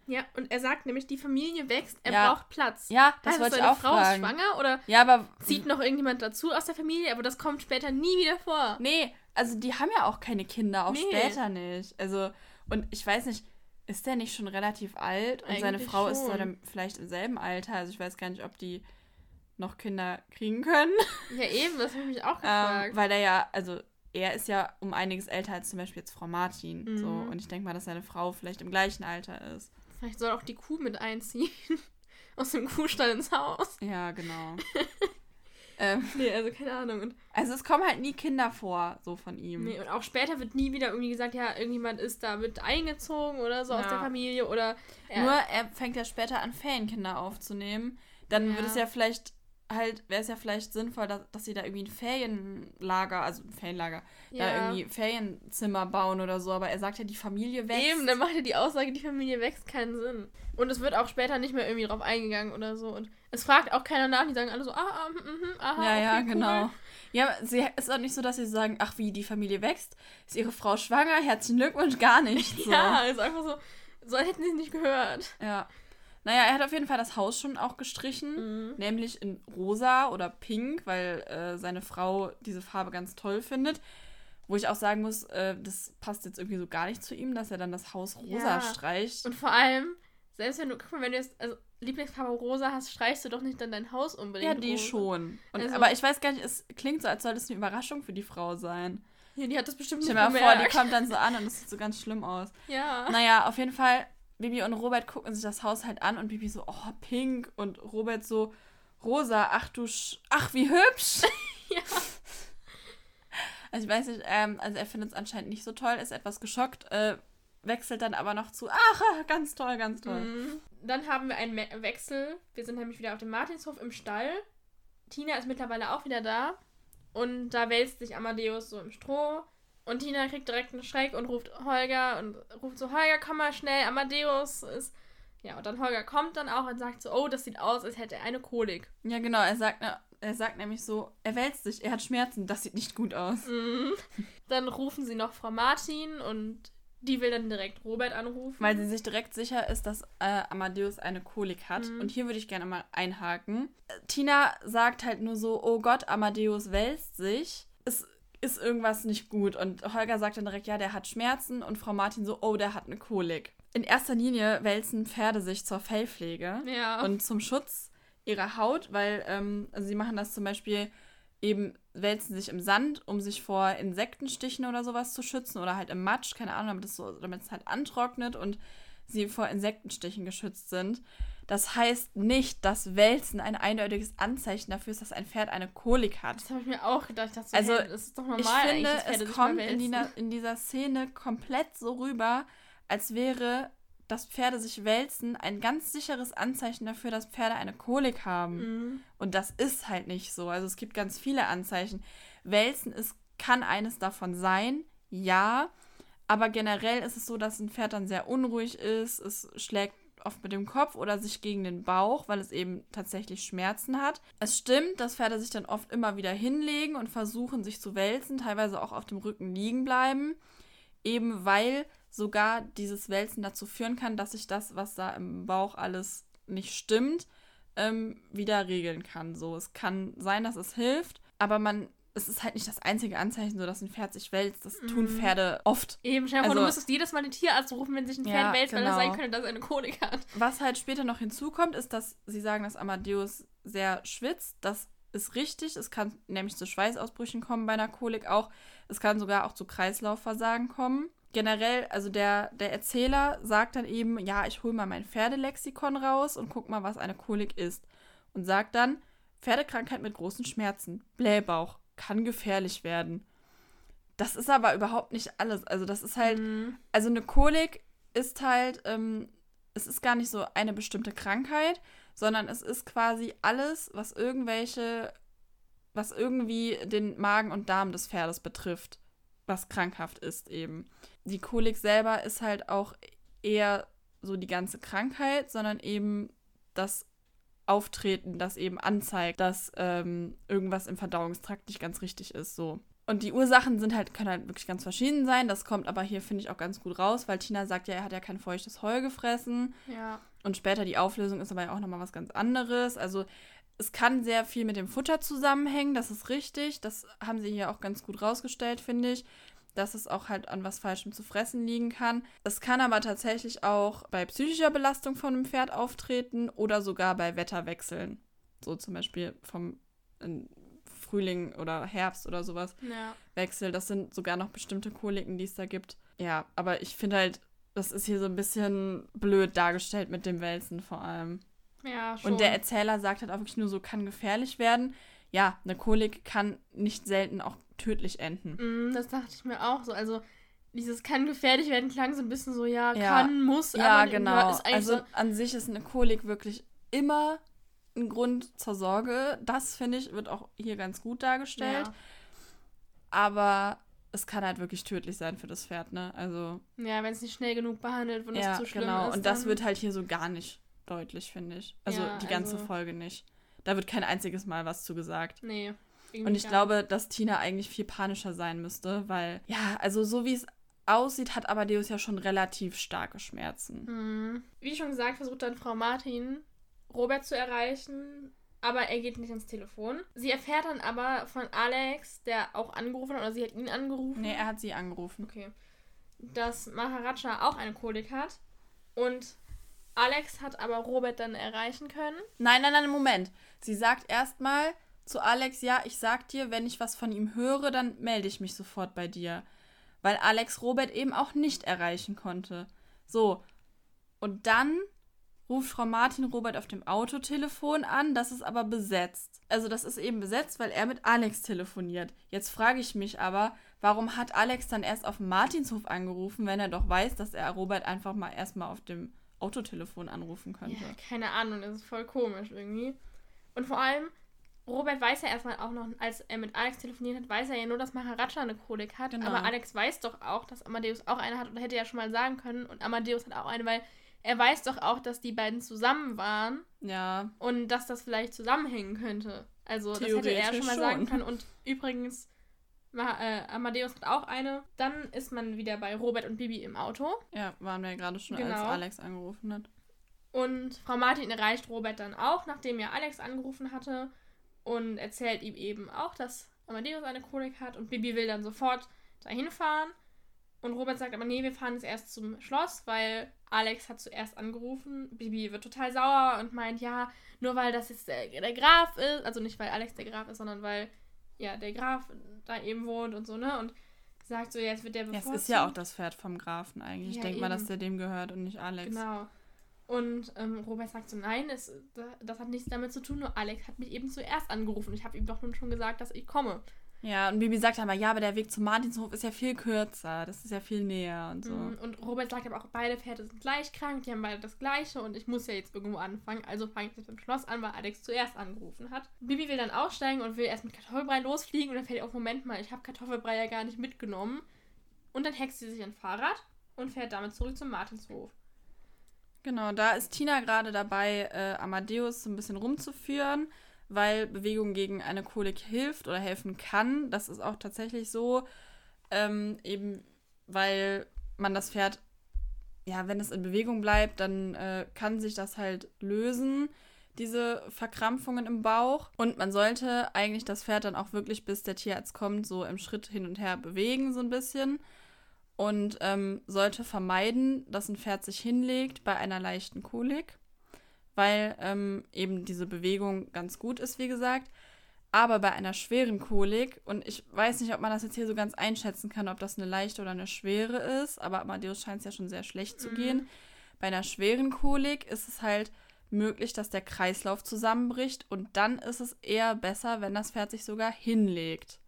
Ja, und er sagt nämlich, die Familie wächst, er Ja. braucht Platz. Ja, das Heißt wollte ich auch Frau fragen. ist schwanger oder Ja, aber zieht noch irgendjemand dazu aus der Familie, aber das kommt später nie wieder vor. Nee, also die haben ja auch keine Kinder, auch Nee. später nicht. Also, und ich weiß nicht, ist der nicht schon relativ alt? Und seine Eigentlich Frau ist so schon. dann vielleicht im selben Alter. Also ich weiß gar nicht, ob die noch Kinder kriegen können. Ja, eben, das habe ich mich auch ähm, gefragt. weil er ja, also er ist ja um einiges älter als zum Beispiel jetzt Frau Martin. Mhm. So. Und ich denke mal, dass seine Frau vielleicht im gleichen Alter ist. Vielleicht soll auch die Kuh mit einziehen. Aus dem Kuhstall ins Haus. Ja, genau. ähm, Nee, also keine Ahnung. Und, also es kommen halt nie Kinder vor, so von ihm. nee, und auch später wird nie wieder irgendwie gesagt, ja, irgendjemand ist da mit eingezogen oder so aus Ja. der Familie oder. er- Nur er fängt ja später an, Ferienkinder aufzunehmen. Dann Ja. wird es ja vielleicht halt, wäre es ja vielleicht sinnvoll, dass, dass sie da irgendwie ein Ferienlager, also ein Ferienlager, da Ja. irgendwie Ferienzimmer bauen oder so. Aber er sagt ja, die Familie wächst. Eben, dann macht ja die Aussage, die Familie wächst, keinen Sinn. Und es wird auch später nicht mehr irgendwie drauf eingegangen oder so. Und es fragt auch keiner nach, die sagen alle so, ah, ah, mhm, mhm, aha, ja, okay, ja, cool. genau. Ja, sie ist auch nicht so, dass sie sagen, ach, wie die Familie wächst. Ist ihre Frau schwanger? Herzlichen Glückwunsch, gar nicht. So. Ja, ist einfach so, so hätten sie es nicht gehört. ja. Naja, er hat auf jeden Fall das Haus schon auch gestrichen. Mhm. Nämlich in rosa oder pink, weil äh, seine Frau diese Farbe ganz toll findet. Wo ich auch sagen muss, äh, das passt jetzt irgendwie so gar nicht zu ihm, dass er dann das Haus rosa Ja. streicht. Und vor allem, selbst wenn du, guck mal, wenn du jetzt also Lieblingsfarbe rosa hast, streichst du doch nicht dann dein Haus unbedingt. ja, die rosa. schon. Und, Also- aber ich weiß gar nicht, es klingt so, als soll das eine Überraschung für die Frau sein. Ja, die hat das bestimmt Stell nicht dir mal vor, die kommt dann so an und es sieht so ganz schlimm aus. Ja. Naja, auf jeden Fall, Bibi und Robert gucken sich das Haus halt an und Bibi so, oh, pink. Und Robert so, rosa, ach du, Sch ach, wie hübsch. Ja. Also ich weiß nicht, ähm, also er findet es anscheinend nicht so toll, ist etwas geschockt, äh, wechselt dann aber noch zu, ach, ganz toll, ganz toll. Mhm. Dann haben wir einen Me Wechsel. Wir sind nämlich wieder auf dem Martinshof im Stall. Tina ist mittlerweile auch wieder da. Und da wälzt sich Amadeus so im Stroh. Und Tina kriegt direkt einen Schreck und ruft Holger und ruft so, Holger, komm mal schnell, Amadeus ist. Ja, und dann Holger kommt dann auch und sagt so, oh, das sieht aus, als hätte er eine Kolik. Ja, genau, er sagt, er sagt nämlich so, er wälzt sich, er hat Schmerzen, das sieht nicht gut aus. Mhm. Dann rufen sie noch Frau Martin und Die will dann direkt Robert anrufen. Weil sie sich direkt sicher ist, dass äh, Amadeus eine Kolik hat. Mhm. Und hier würde ich gerne mal einhaken. Tina sagt halt nur so, oh Gott, Amadeus wälzt sich. Es ist irgendwas nicht gut. Und Holger sagt dann direkt, ja, der hat Schmerzen. Und Frau Martin so, oh, der hat eine Kolik. In erster Linie wälzen Pferde sich zur Fellpflege ja. und zum Schutz ihrer Haut, weil ähm, also sie machen das zum Beispiel eben wälzen sich im Sand, um sich vor Insektenstichen oder sowas zu schützen oder halt im Matsch, keine Ahnung, damit es so, damit es halt antrocknet und sie vor Insektenstichen geschützt sind. Das heißt nicht, dass Wälzen ein eindeutiges Anzeichen dafür ist, dass ein Pferd eine Kolik hat. das habe ich mir auch gedacht. Ich dachte so, Also, hey, das ist doch normal Ich finde, es kommt in, die, in dieser Szene komplett so rüber, als wäre, dass Pferde sich wälzen ein ganz sicheres Anzeichen dafür, dass Pferde eine Kolik haben. Mhm. Und das ist halt nicht so. Also es gibt ganz viele Anzeichen. Wälzen ist, kann eines davon sein, ja. Aber generell ist es so, dass ein Pferd dann sehr unruhig ist. Es schlägt oft mit dem Kopf oder sich gegen den Bauch, weil es eben tatsächlich Schmerzen hat. Es stimmt, dass Pferde sich dann oft immer wieder hinlegen und versuchen, sich zu wälzen, teilweise auch auf dem Rücken liegen bleiben. Eben weil sogar dieses Wälzen dazu führen kann, dass sich das, was da im Bauch alles nicht stimmt, ähm, wieder regeln kann. So, es kann sein, dass es hilft, aber man, es ist halt nicht das einzige Anzeichen, so dass ein Pferd sich wälzt. Das tun Mhm. Pferde oft. Eben, stell dir vor, Also- du müsstest jedes Mal den Tierarzt rufen, wenn sich ein Pferd Ja, wälzt, weil es genau. sein könnte, dass er eine Kolik hat. Was halt später noch hinzukommt, ist, dass sie sagen, dass Amadeus sehr schwitzt. Das ist richtig. Es kann nämlich zu Schweißausbrüchen kommen bei einer Kolik auch. Es kann sogar auch zu Kreislaufversagen kommen. Generell, also der, der Erzähler sagt dann eben, ja, ich hole mal mein Pferdelexikon raus und guck mal, was eine Kolik ist. Und sagt dann, Pferdekrankheit mit großen Schmerzen, Blähbauch, kann gefährlich werden. Das ist aber überhaupt nicht alles. Also das ist halt, Mhm. also eine Kolik ist halt, ähm, es ist gar nicht so eine bestimmte Krankheit, sondern es ist quasi alles, was irgendwelche, was irgendwie den Magen und Darm des Pferdes betrifft, was krankhaft ist eben. Die Kolik selber ist halt auch eher so die ganze Krankheit, sondern eben das Auftreten, das eben anzeigt, dass ähm, irgendwas im Verdauungstrakt nicht ganz richtig ist, so. Und die Ursachen sind halt, können halt wirklich ganz verschieden sein. Das kommt aber hier, finde ich, auch ganz gut raus, weil Tina sagt ja, er hat ja kein feuchtes Heu gefressen. Ja. Und später die Auflösung ist aber ja auch nochmal was ganz anderes. Also es kann sehr viel mit dem Futter zusammenhängen, das ist richtig. Das haben sie hier auch ganz gut rausgestellt, finde ich. Dass es auch halt an was Falschem zu fressen liegen kann. Es kann aber tatsächlich auch bei psychischer Belastung von einem Pferd auftreten oder sogar bei Wetterwechseln. So zum Beispiel vom in Frühling oder Herbst oder sowas. Ja. Wechsel. Das sind sogar noch bestimmte Koliken, die es da gibt. Ja, aber ich finde halt, das ist hier so ein bisschen blöd dargestellt mit dem Wälzen vor allem. Ja, schon. Und der Erzähler sagt halt auch wirklich nur so, kann gefährlich werden. Ja, eine Kolik kann nicht selten auch tödlich enden. Mm, das dachte ich mir auch so. Also, dieses kann gefährlich werden klang so ein bisschen so, ja, Ja. kann, muss, Ja, aber genau. ist eigentlich Also so, an sich ist eine Kolik wirklich immer ein Grund zur Sorge. Das, finde ich, wird auch hier ganz gut dargestellt. ja. Aber es kann halt wirklich tödlich sein für das Pferd, ne? Also, Ja, wenn es nicht schnell genug behandelt, wenn ja, es zu schlimm genau. ist. Und das wird halt hier so gar nicht deutlich, finde ich. Also Ja, die ganze also- Folge nicht. Da wird kein einziges Mal was zu gesagt. Nee. Und ich glaube, dass Tina eigentlich viel panischer sein müsste, weil, ja, also so wie es aussieht, hat Amadeus ja schon relativ starke Schmerzen. Mhm. Wie schon gesagt, versucht dann Frau Martin, Robert zu erreichen, aber er geht nicht ans Telefon. Sie erfährt dann aber von Alex, der auch angerufen hat, oder sie hat ihn angerufen. Nee, er hat sie angerufen. Okay. Dass Maharaja auch eine Kolik hat. Und Alex hat aber Robert dann erreichen können. Nein, nein, nein, Moment. Sie sagt erstmal zu Alex, ja, ich sag dir, wenn ich was von ihm höre, dann melde ich mich sofort bei dir. Weil Alex Robert eben auch nicht erreichen konnte. So. Und dann ruft Frau Martin Robert auf dem Autotelefon an, das ist aber besetzt. Also das ist eben besetzt, weil er mit Alex telefoniert. Jetzt frage ich mich aber, warum hat Alex dann erst auf dem Martinshof angerufen, wenn er doch weiß, dass er Robert einfach mal erstmal auf dem Autotelefon anrufen könnte? Ja, keine Ahnung, das ist voll komisch irgendwie. Und vor allem, Robert weiß ja erstmal auch noch, als er mit Alex telefoniert hat, weiß er ja nur, dass Maharaja eine Kolik hat. Genau. Aber Alex weiß doch auch, dass Amadeus auch eine hat und hätte ja schon mal sagen können. Und Amadeus hat auch eine, weil er weiß doch auch, dass die beiden zusammen waren Ja, und dass das vielleicht zusammenhängen könnte. Also, das hätte er schon mal sagen schon. können. Und übrigens, äh, Amadeus hat auch eine. Dann ist man wieder bei Robert und Bibi im Auto. Ja, waren wir ja gerade schon, als Genau. Alex angerufen hat. Und Frau Martin erreicht Robert dann auch, nachdem er Alex angerufen hatte. Und erzählt ihm eben auch, dass Amadeus eine Kolik hat. Und Bibi will dann sofort dahin fahren. Und Robert sagt aber, nee, wir fahren jetzt erst zum Schloss, weil Alex hat zuerst angerufen. Bibi wird total sauer und meint, ja, nur weil das jetzt der, der Graf ist, also nicht weil Alex der Graf ist, sondern weil ja der Graf da eben wohnt und so, ne? Und sagt so, ja, jetzt wird der Ja, bevorzugt. es ist ja auch das Pferd vom Grafen eigentlich. Ich Ja, denke mal, dass der dem gehört und nicht Alex. Genau. Und ähm, Robert sagt so, nein, es, da- das hat nichts damit zu tun, nur Alex hat mich eben zuerst angerufen. Ich habe ihm doch nun schon gesagt, dass ich komme. Ja, und Bibi sagt aber, ja, aber der Weg zum Martinshof ist ja viel kürzer. Das ist ja viel näher und so. Mhm, Und Robert sagt aber auch, beide Pferde sind gleich krank, die haben beide das gleiche und ich muss ja jetzt irgendwo anfangen. Also fange ich jetzt beim Schloss an, weil Alex zuerst angerufen hat. Bibi will dann aussteigen und will erst mit Kartoffelbrei losfliegen und dann fällt ihr auf, Moment mal, ich habe Kartoffelbrei ja gar nicht mitgenommen. Und dann hext sie sich ein Fahrrad und fährt damit zurück zum Martinshof. Genau, da ist Tina gerade dabei, äh, Amadeus so ein bisschen rumzuführen, weil Bewegung gegen eine Kolik hilft oder helfen kann. Das ist auch tatsächlich so, ähm, eben weil man das Pferd, ja, wenn es in Bewegung bleibt, dann äh, kann sich das halt lösen, diese Verkrampfungen im Bauch. Und man sollte eigentlich das Pferd dann auch wirklich, bis der Tierarzt kommt, so im Schritt hin und her bewegen, so ein bisschen und ähm, sollte vermeiden, dass ein Pferd sich hinlegt bei einer leichten Kolik, weil ähm, eben diese Bewegung ganz gut ist, wie gesagt. Aber bei einer schweren Kolik, und ich weiß nicht, ob man das jetzt hier so ganz einschätzen kann, ob das eine leichte oder eine schwere ist, aber Amadeus scheint es ja schon sehr schlecht zu Mhm. gehen. Bei einer schweren Kolik ist es halt möglich, dass der Kreislauf zusammenbricht und dann ist es eher besser, wenn das Pferd sich sogar hinlegt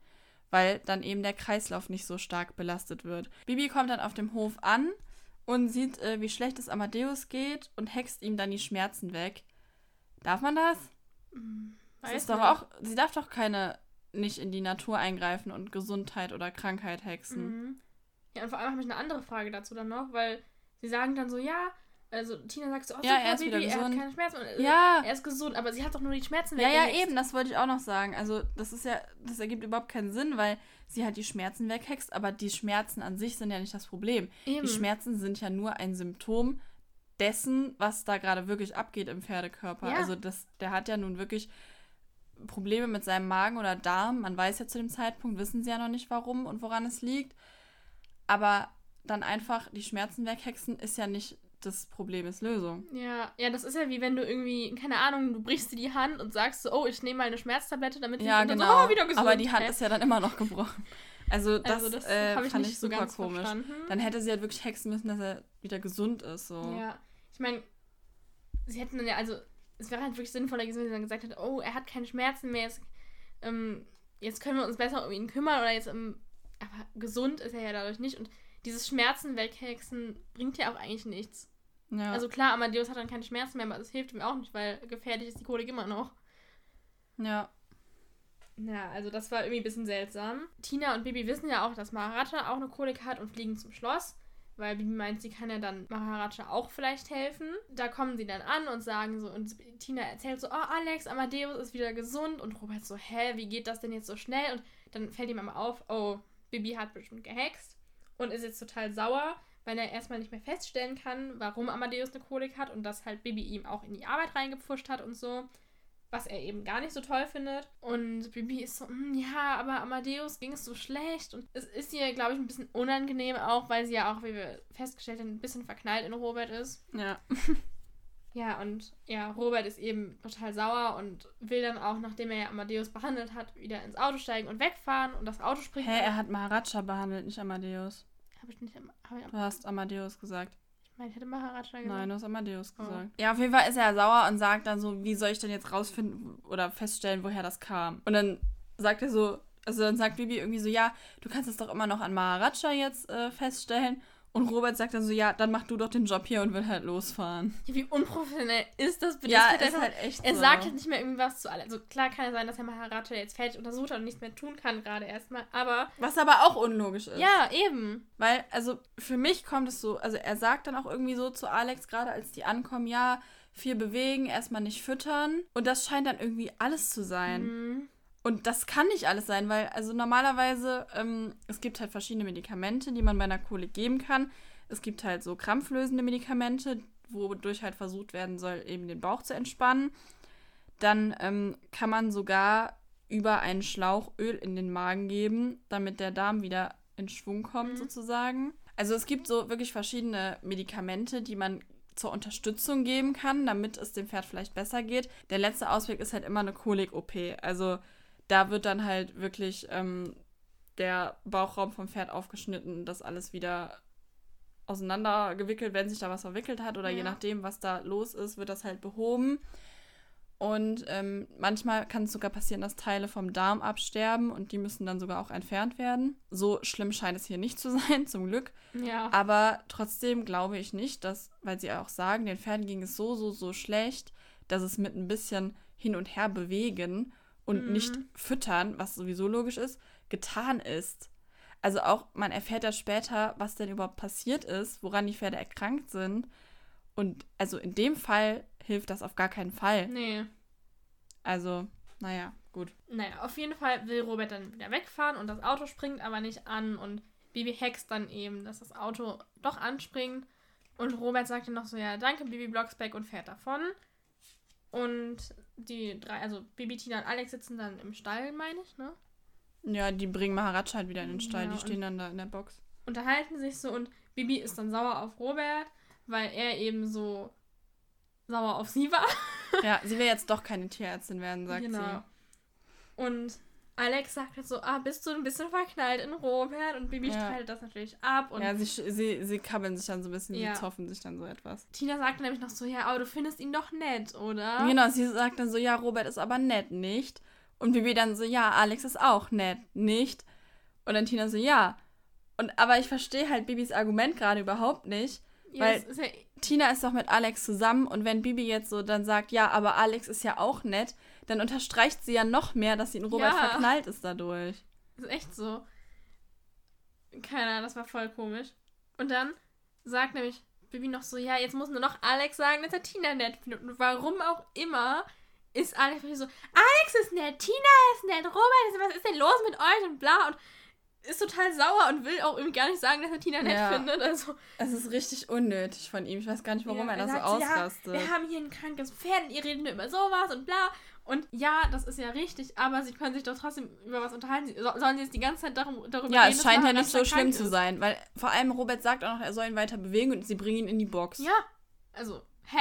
weil dann eben der Kreislauf nicht so stark belastet wird. Bibi kommt dann auf dem Hof an und sieht, äh, wie schlecht es Amadeus geht und hext ihm dann die Schmerzen weg. Darf man das? Das Weiß ist doch nicht. auch, sie darf doch keine nicht in die Natur eingreifen und Gesundheit oder Krankheit hexen. Mhm. Ja, und vor allem habe ich eine andere Frage dazu dann noch, weil sie sagen dann so, ja, also Tina sagt so, oh, Ja, er ist Baby, wieder er hat gesund. keine Schmerzen. Äh, Ja. Er ist gesund, aber sie hat doch nur die Schmerzen Ja, ja, weggehext. eben, das wollte ich auch noch sagen. Also, das ist ja, das ergibt überhaupt keinen Sinn, weil sie halt die Schmerzen weghext, aber die Schmerzen an sich sind ja nicht das Problem. Eben. Die Schmerzen sind ja nur ein Symptom dessen, was da gerade wirklich abgeht im Pferdekörper. Ja. Also das, der hat ja nun wirklich Probleme mit seinem Magen oder Darm. Man weiß ja zu dem Zeitpunkt, wissen sie ja noch nicht warum und woran es liegt. Aber dann einfach die Schmerzen weghexen ist ja nicht das Problem, ist Lösung. Ja, ja, das ist ja wie wenn du irgendwie, keine Ahnung, du brichst dir die Hand und sagst so, oh, ich nehme mal eine Schmerztablette, damit die Ja, genau. so, oh, wieder gesund. Aber die Hand ist ja dann immer noch gebrochen. Also das, also das äh, ich fand ich so super ganz komisch. verstanden. Dann hätte sie halt wirklich hexen müssen, dass er wieder gesund ist. So. Ja, ich meine, sie hätten dann ja, also, es wäre halt wirklich sinnvoller gewesen, wenn sie dann gesagt hätte, oh, er hat keine Schmerzen mehr, jetzt, ähm, jetzt können wir uns besser um ihn kümmern oder jetzt, ähm, aber gesund ist er ja dadurch nicht und dieses Schmerzen weghexen bringt ja auch eigentlich nichts. Ja. Also klar, Amadeus hat dann keine Schmerzen mehr, aber das hilft ihm auch nicht, weil gefährlich ist die Kolik immer noch. ja. Ja, also das war irgendwie ein bisschen seltsam. Tina und Bibi wissen ja auch, dass Maharaja auch eine Kolik hat und fliegen zum Schloss, weil Bibi meint, sie kann ja dann Maharaja auch vielleicht helfen. Da kommen sie dann an und sagen so, und Tina erzählt so, oh Alex, Amadeus ist wieder gesund und Robert so, hä, wie geht das denn jetzt so schnell? Und dann fällt ihm aber auf, oh, Bibi hat bestimmt gehext und ist jetzt total sauer, weil er erstmal nicht mehr feststellen kann, warum Amadeus eine Kolik hat und dass halt Bibi ihm auch in die Arbeit reingepfuscht hat und so was er eben gar nicht so toll findet. Und Bibi ist so, "Hm, ja, aber Amadeus ging es so schlecht. Und es ist ihr, glaube ich, ein bisschen unangenehm auch, weil sie ja auch, wie wir festgestellt haben, ein bisschen verknallt in Robert ist. Ja. Ja, und ja, Robert ist eben total sauer und will dann auch, nachdem er ja Amadeus behandelt hat, wieder ins Auto steigen und wegfahren. Und das Auto springt. Hä, er hat Maharaja behandelt, nicht Amadeus. Hab ich nicht. Hab ich, Du hast Amadeus gesagt. ich meine, ich hätte Maharaja gesagt. Nein, du hast Amadeus Oh. gesagt. Ja, auf jeden Fall ist er sauer und sagt dann so, wie soll ich denn jetzt rausfinden oder feststellen, woher das kam? Und dann sagt er so, also dann sagt Bibi irgendwie so, ja, du kannst es doch immer noch an Maharaja jetzt äh, feststellen. Und Robert sagt dann so, ja, dann mach du doch den Job hier und will halt losfahren. Ja, wie unprofessionell ist das bitte? Ja, Das ist halt echt Er so. sagt halt nicht mehr irgendwie was zu allem. Also klar kann es sein, dass Herr Maharaja jetzt fertig untersucht hat und nichts mehr tun kann, gerade erstmal. Aber Was aber auch unlogisch ist. ja, eben. Weil, also für mich kommt es so, also er sagt dann auch irgendwie so zu Alex, gerade als die ankommen, ja, viel bewegen, erstmal nicht füttern. Und das scheint dann irgendwie alles zu sein. Mhm. Und das kann nicht alles sein, weil, also normalerweise, ähm, es gibt halt verschiedene Medikamente, die man bei einer Kolik geben kann. Es gibt halt so krampflösende Medikamente, wodurch halt versucht werden soll, eben den Bauch zu entspannen. Dann ähm, kann man sogar über einen Schlauch Öl in den Magen geben, damit der Darm wieder in Schwung kommt, mhm. sozusagen. Also es gibt so wirklich verschiedene Medikamente, die man zur Unterstützung geben kann, damit es dem Pferd vielleicht besser geht. Der letzte Ausweg ist halt immer eine Kolik-OP. Also da wird dann halt wirklich ähm, der Bauchraum vom Pferd aufgeschnitten, das alles wieder auseinandergewickelt, wenn sich da was verwickelt hat oder ja. je nachdem, was da los ist, wird das halt behoben. Und ähm, manchmal kann es sogar passieren, dass Teile vom Darm absterben und die müssen dann sogar auch entfernt werden. So schlimm scheint es hier nicht zu sein, zum Glück. Ja. Aber trotzdem glaube ich nicht, dass, weil sie auch sagen, den Pferden ging es so, so, so schlecht, dass es mit ein bisschen hin und her bewegen und mhm. nicht füttern, was sowieso logisch ist, getan ist. Also auch, man erfährt ja später, was denn überhaupt passiert ist, woran die Pferde erkrankt sind. Und also in dem Fall hilft das auf gar keinen Fall. Nee. Also, naja, gut. Naja, auf jeden Fall will Robert dann wieder wegfahren und das Auto springt aber nicht an und Bibi hext dann eben, dass das Auto doch anspringt. Und Robert sagt dann noch so, ja, danke Bibi Blocksberg und fährt davon. Und die drei, also Bibi, Tina und Alex sitzen dann im Stall, meine ich, ne? Ja, die bringen Maharaj halt wieder in den Stall, ja, die stehen dann da in der Box. Unterhalten sich so und Bibi ist dann sauer auf Robert, weil er eben so sauer auf sie war. ja, sie will jetzt doch keine Tierärztin werden, sagt genau. sie. Und Alex sagt halt so, ah, bist du ein bisschen verknallt in Robert? Und Bibi ja. streitet das natürlich ab. Und ja, sie, sie, sie kabbeln sich dann so ein bisschen, ja. sie zoffen sich dann so etwas. Tina sagt nämlich noch so, ja, aber du findest ihn doch nett, oder? Genau, sie sagt dann so, ja, Robert ist aber nett, nicht? Und Bibi dann so, ja, Alex ist auch nett, nicht? Und dann Tina so, ja. Und aber ich verstehe halt Bibis Argument gerade überhaupt nicht. Ja, weil ist Tina ist doch mit Alex zusammen und wenn Bibi jetzt so dann sagt, ja, aber Alex ist ja auch nett, dann unterstreicht sie ja noch mehr, dass sie in Robert ja. verknallt ist dadurch. Ist echt so. Keine Ahnung, das war voll komisch. Und dann sagt nämlich Bibi noch so, ja, jetzt muss nur noch Alex sagen, dass er Tina nett findet. Und warum auch immer ist Alex so, Alex ist nett, Tina ist nett, Robert, was ist denn los mit euch und bla. Und ist total sauer und will auch irgendwie gar nicht sagen, dass er Tina nett ja. findet. Also, es ist richtig unnötig von ihm. Ich weiß gar nicht, warum ja, er, er da so ausrastet. Ja, wir haben hier ein krankes Pferd und ihr redet nur über sowas und bla. Und ja, das ist ja richtig, aber sie können sich doch trotzdem über was unterhalten. Sie, sollen sie jetzt die ganze Zeit darum, darüber ja, reden? Ja, es scheint ja nicht so schlimm ist. zu sein, weil vor allem Robert sagt auch noch, er soll ihn weiter bewegen und sie bringen ihn in die Box. Ja, also, hä?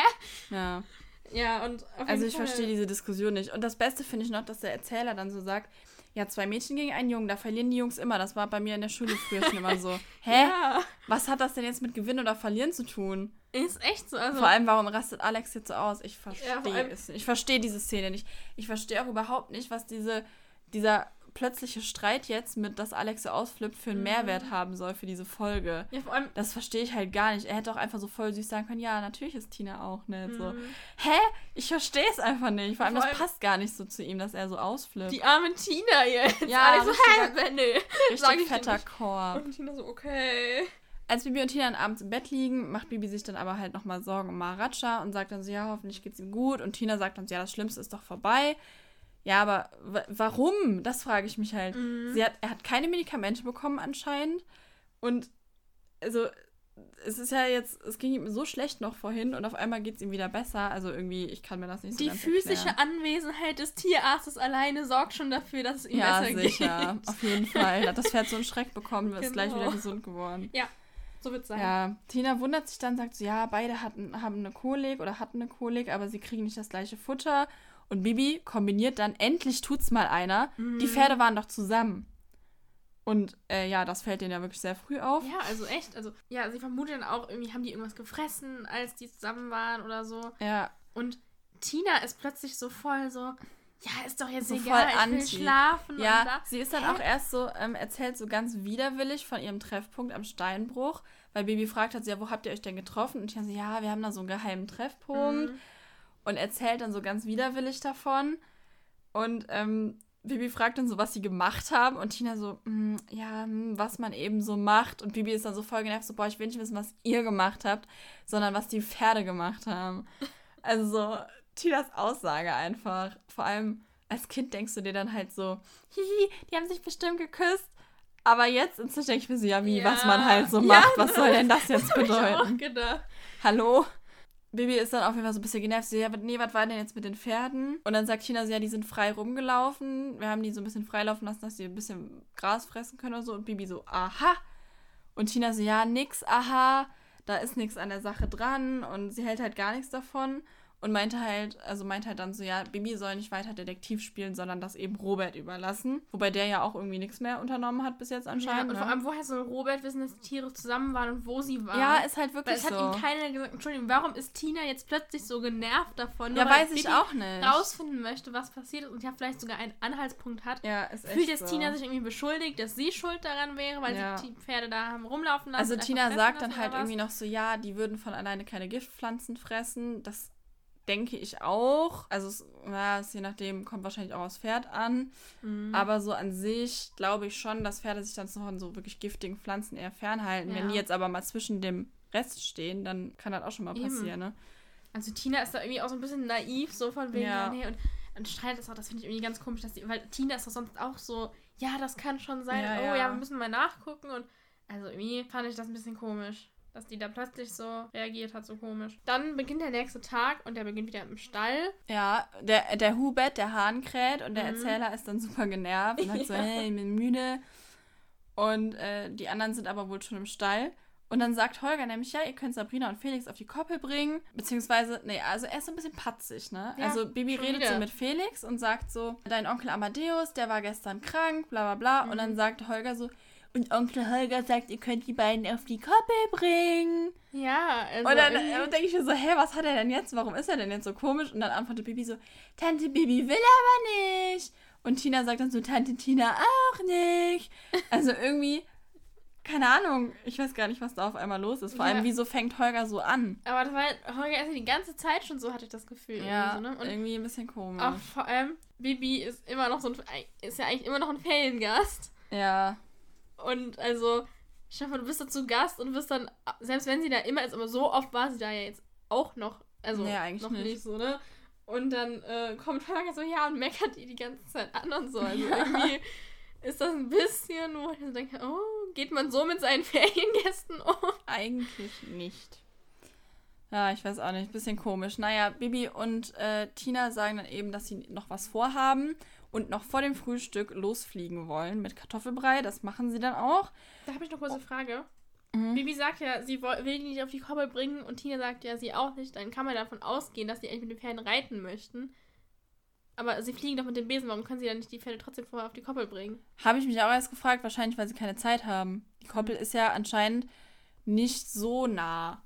Ja. Ja, und. also, ich Fall verstehe diese Diskussion nicht. Und das Beste finde ich noch, dass der Erzähler dann so sagt, ja, zwei Mädchen gegen einen Jungen, da verlieren die Jungs immer. Das war bei mir in der Schule früher schon immer so. Hä? Ja. Was hat das denn jetzt mit Gewinnen oder Verlieren zu tun? Ist echt so. Also Vor allem, warum rastet Alex jetzt so aus? Ich verstehe ja, es nicht. Ich verstehe diese Szene nicht. Ich verstehe auch überhaupt nicht, was diese, dieser plötzliche Streit jetzt mit, dass Alex so ausflippt, für einen mhm. Mehrwert haben soll für diese Folge. Ja, vor allem. Das verstehe ich halt gar nicht. Er hätte auch einfach so voll süß sagen können, ja, natürlich ist Tina auch nett. Mhm. So. Hä? Ich verstehe es einfach nicht. Vor allem, vor das passt gar nicht so zu ihm, dass er so ausflippt. Die arme Tina jetzt. Ja, Alex so, hä? Nee. Richtig fetter Chor. Und Tina so, okay. Als Bibi und Tina dann abends im Bett liegen, macht Bibi sich dann aber halt nochmal Sorgen um Maharaja und sagt dann so, ja, hoffentlich geht's ihm gut. Und Tina sagt dann so, ja, das Schlimmste ist doch vorbei. Ja, aber warum? Das frage ich mich halt. Mhm. Sie hat, er hat keine Medikamente bekommen anscheinend. Und also es ist ja jetzt, es ging ihm so schlecht noch vorhin und auf einmal geht es ihm wieder besser. Also irgendwie, ich kann mir das nicht so Die physische erklären. Anwesenheit des Tierarztes alleine sorgt schon dafür, dass es ihm ja, besser sicher. geht. Ja, auf jeden Fall. Hat das Pferd so einen Schreck bekommen, genau. ist gleich wieder gesund geworden. Ja, so wird es sein. Ja, Tina wundert sich dann, sagt so, ja, beide hatten, haben eine Kolik oder hatten eine Kolik, aber sie kriegen nicht das gleiche Futter. Und Bibi kombiniert dann, endlich tut's mal einer. Mhm. Die Pferde waren doch zusammen. Und äh, ja, das fällt denen ja wirklich sehr früh auf. Ja, also echt. Also, ja, sie vermuten dann auch, irgendwie haben die irgendwas gefressen, als die zusammen waren oder so. Ja. Und Tina ist plötzlich so voll so, ja, ist doch jetzt so egal, ich anti. will schlafen. Ja, sie ist dann Hä? auch erst so, ähm, erzählt so ganz widerwillig von ihrem Treffpunkt am Steinbruch, weil Bibi fragt hat sie, ja, wo habt ihr euch denn getroffen? Und Tina so, ja, wir haben da so einen geheimen Treffpunkt. Mhm und erzählt dann so ganz widerwillig davon. Und ähm, Bibi fragt dann so, was sie gemacht haben. Und Tina so, mm, ja, mm, was man eben so macht. Und Bibi ist dann so voll genervt, so, boah, ich will nicht wissen, was ihr gemacht habt, sondern was die Pferde gemacht haben. Also so, Tinas Aussage einfach. Vor allem, als Kind denkst du dir dann halt so, hihi, die haben sich bestimmt geküsst. Aber jetzt inzwischen denke ich mir so, ja, wie, Ja. was man halt so Ja, macht. Was soll denn das jetzt hab ich auch bedeuten? gedacht. Hallo? Bibi ist dann auf jeden Fall so ein bisschen genervt. Sie so, ja, nee, was war denn jetzt mit den Pferden? Und dann sagt so, ja, die sind frei rumgelaufen. Wir haben die so ein bisschen freilaufen lassen, dass sie ein bisschen Gras fressen können oder so. Und Bibi so, aha. Und Tina so, ja, nix, aha. Da ist nichts an der Sache dran. Und sie hält halt gar nichts davon. Und meinte halt, also meinte halt dann so, ja, Bibi soll nicht weiter Detektiv spielen, sondern das eben Robert überlassen. Wobei der ja auch irgendwie nichts mehr unternommen hat bis jetzt Ja, anscheinend. und vor ne? allem, woher soll Robert wissen, dass die Tiere zusammen waren und wo sie waren? ja, ist halt Weil wirklich es hat so. ihm keiner gesagt, Entschuldigung, warum ist Tina jetzt plötzlich so genervt davon? ja, Nur weil weiß ich Bibi auch nicht. rausfinden möchte, was passiert ist und ja vielleicht sogar einen Anhaltspunkt hat. Ja, ist Fühlt jetzt so. Tina sich irgendwie beschuldigt, dass sie schuld daran wäre, weil Ja. sie die Pferde da haben rumlaufen lassen? Also Tina sagt dann halt irgendwie noch so, ja, die würden von alleine keine Giftpflanzen fressen. Das denke ich auch. Also es, ja, es je nachdem kommt wahrscheinlich auch aufs Pferd an. Mhm. Aber so an sich glaube ich schon, dass Pferde sich dann so von so wirklich giftigen Pflanzen eher fernhalten. Wenn Ja. die jetzt aber mal zwischen dem Rest stehen, dann kann das auch schon mal Eben. passieren, ne? Also Tina ist da irgendwie auch so ein bisschen naiv, so von wegen, Ja. nee, und dann streitet es auch, das finde ich irgendwie ganz komisch, dass die, weil Tina ist doch sonst auch so, ja, das kann schon sein, Ja, oh ja. ja, wir müssen mal nachgucken und also irgendwie fand ich das ein bisschen komisch, dass die da plötzlich so reagiert hat, so komisch. Dann beginnt der nächste Tag und der beginnt wieder im Stall. Ja, der, der Hubert, der Hahn kräht und der Mhm. Erzähler ist dann super genervt und sagt so, Ja. hey, ich bin müde. Und äh, die anderen sind aber wohl schon im Stall. Und dann sagt Holger nämlich, ja, ihr könnt Sabrina und Felix auf die Koppel bringen. Beziehungsweise, nee, also er ist so ein bisschen patzig, ne? Ja, also Bibi redet wieder. so mit Felix und sagt so, dein Onkel Amadeus, der war gestern krank, bla bla bla. Und Mhm. dann sagt Holger so, und Onkel Holger sagt, ihr könnt die beiden auf die Koppel bringen. Ja, also Und dann irgendwie- äh, denke ich mir so, hä, was hat er denn jetzt? Warum ist er denn jetzt so komisch? Und dann antwortet Bibi so, Tante Bibi will aber nicht. Und Tina sagt dann so, Tante Tina auch nicht. Also irgendwie, keine Ahnung, ich weiß gar nicht, was da auf einmal los ist. Vor allem, Ja. wieso fängt Holger so an? aber das war Holger ist ja die ganze Zeit schon so, hatte ich das Gefühl. Ja, irgendwie so, ne? Und irgendwie ein bisschen komisch. auch vor allem, Bibi ist immer noch so ein, ist ja eigentlich immer noch ein Feriengast. Ja, Und also, dir vor, du bist da zu Gast und bist dann, selbst wenn sie da immer ist, aber so oft war sie da ja jetzt auch noch, also Nee, eigentlich noch nicht. nicht. so, ne? Und dann äh, kommt Holger so, ja, und meckert die die ganze Zeit an und so. Also Ja. irgendwie ist das ein bisschen, wo ich so denke, oh, geht man so mit seinen Feriengästen um? eigentlich nicht. Ja, ich weiß auch nicht. Bisschen komisch. Naja, Bibi und äh, Tina sagen dann eben, dass sie noch was vorhaben und noch vor dem Frühstück losfliegen wollen mit Kartoffelbrei. Das machen sie dann auch. Da habe ich noch kurz eine Frage. Mhm. Bibi sagt ja, sie will die nicht auf die Koppel bringen und Tina sagt ja, sie auch nicht. Dann kann man davon ausgehen, dass sie eigentlich mit den Pferden reiten möchten. Aber sie fliegen doch mit dem Besen, warum können sie dann nicht die Pferde trotzdem vorher auf die Koppel bringen? Habe ich mich auch erst gefragt, wahrscheinlich, weil sie keine Zeit haben. Die Koppel ist ja anscheinend nicht so nah.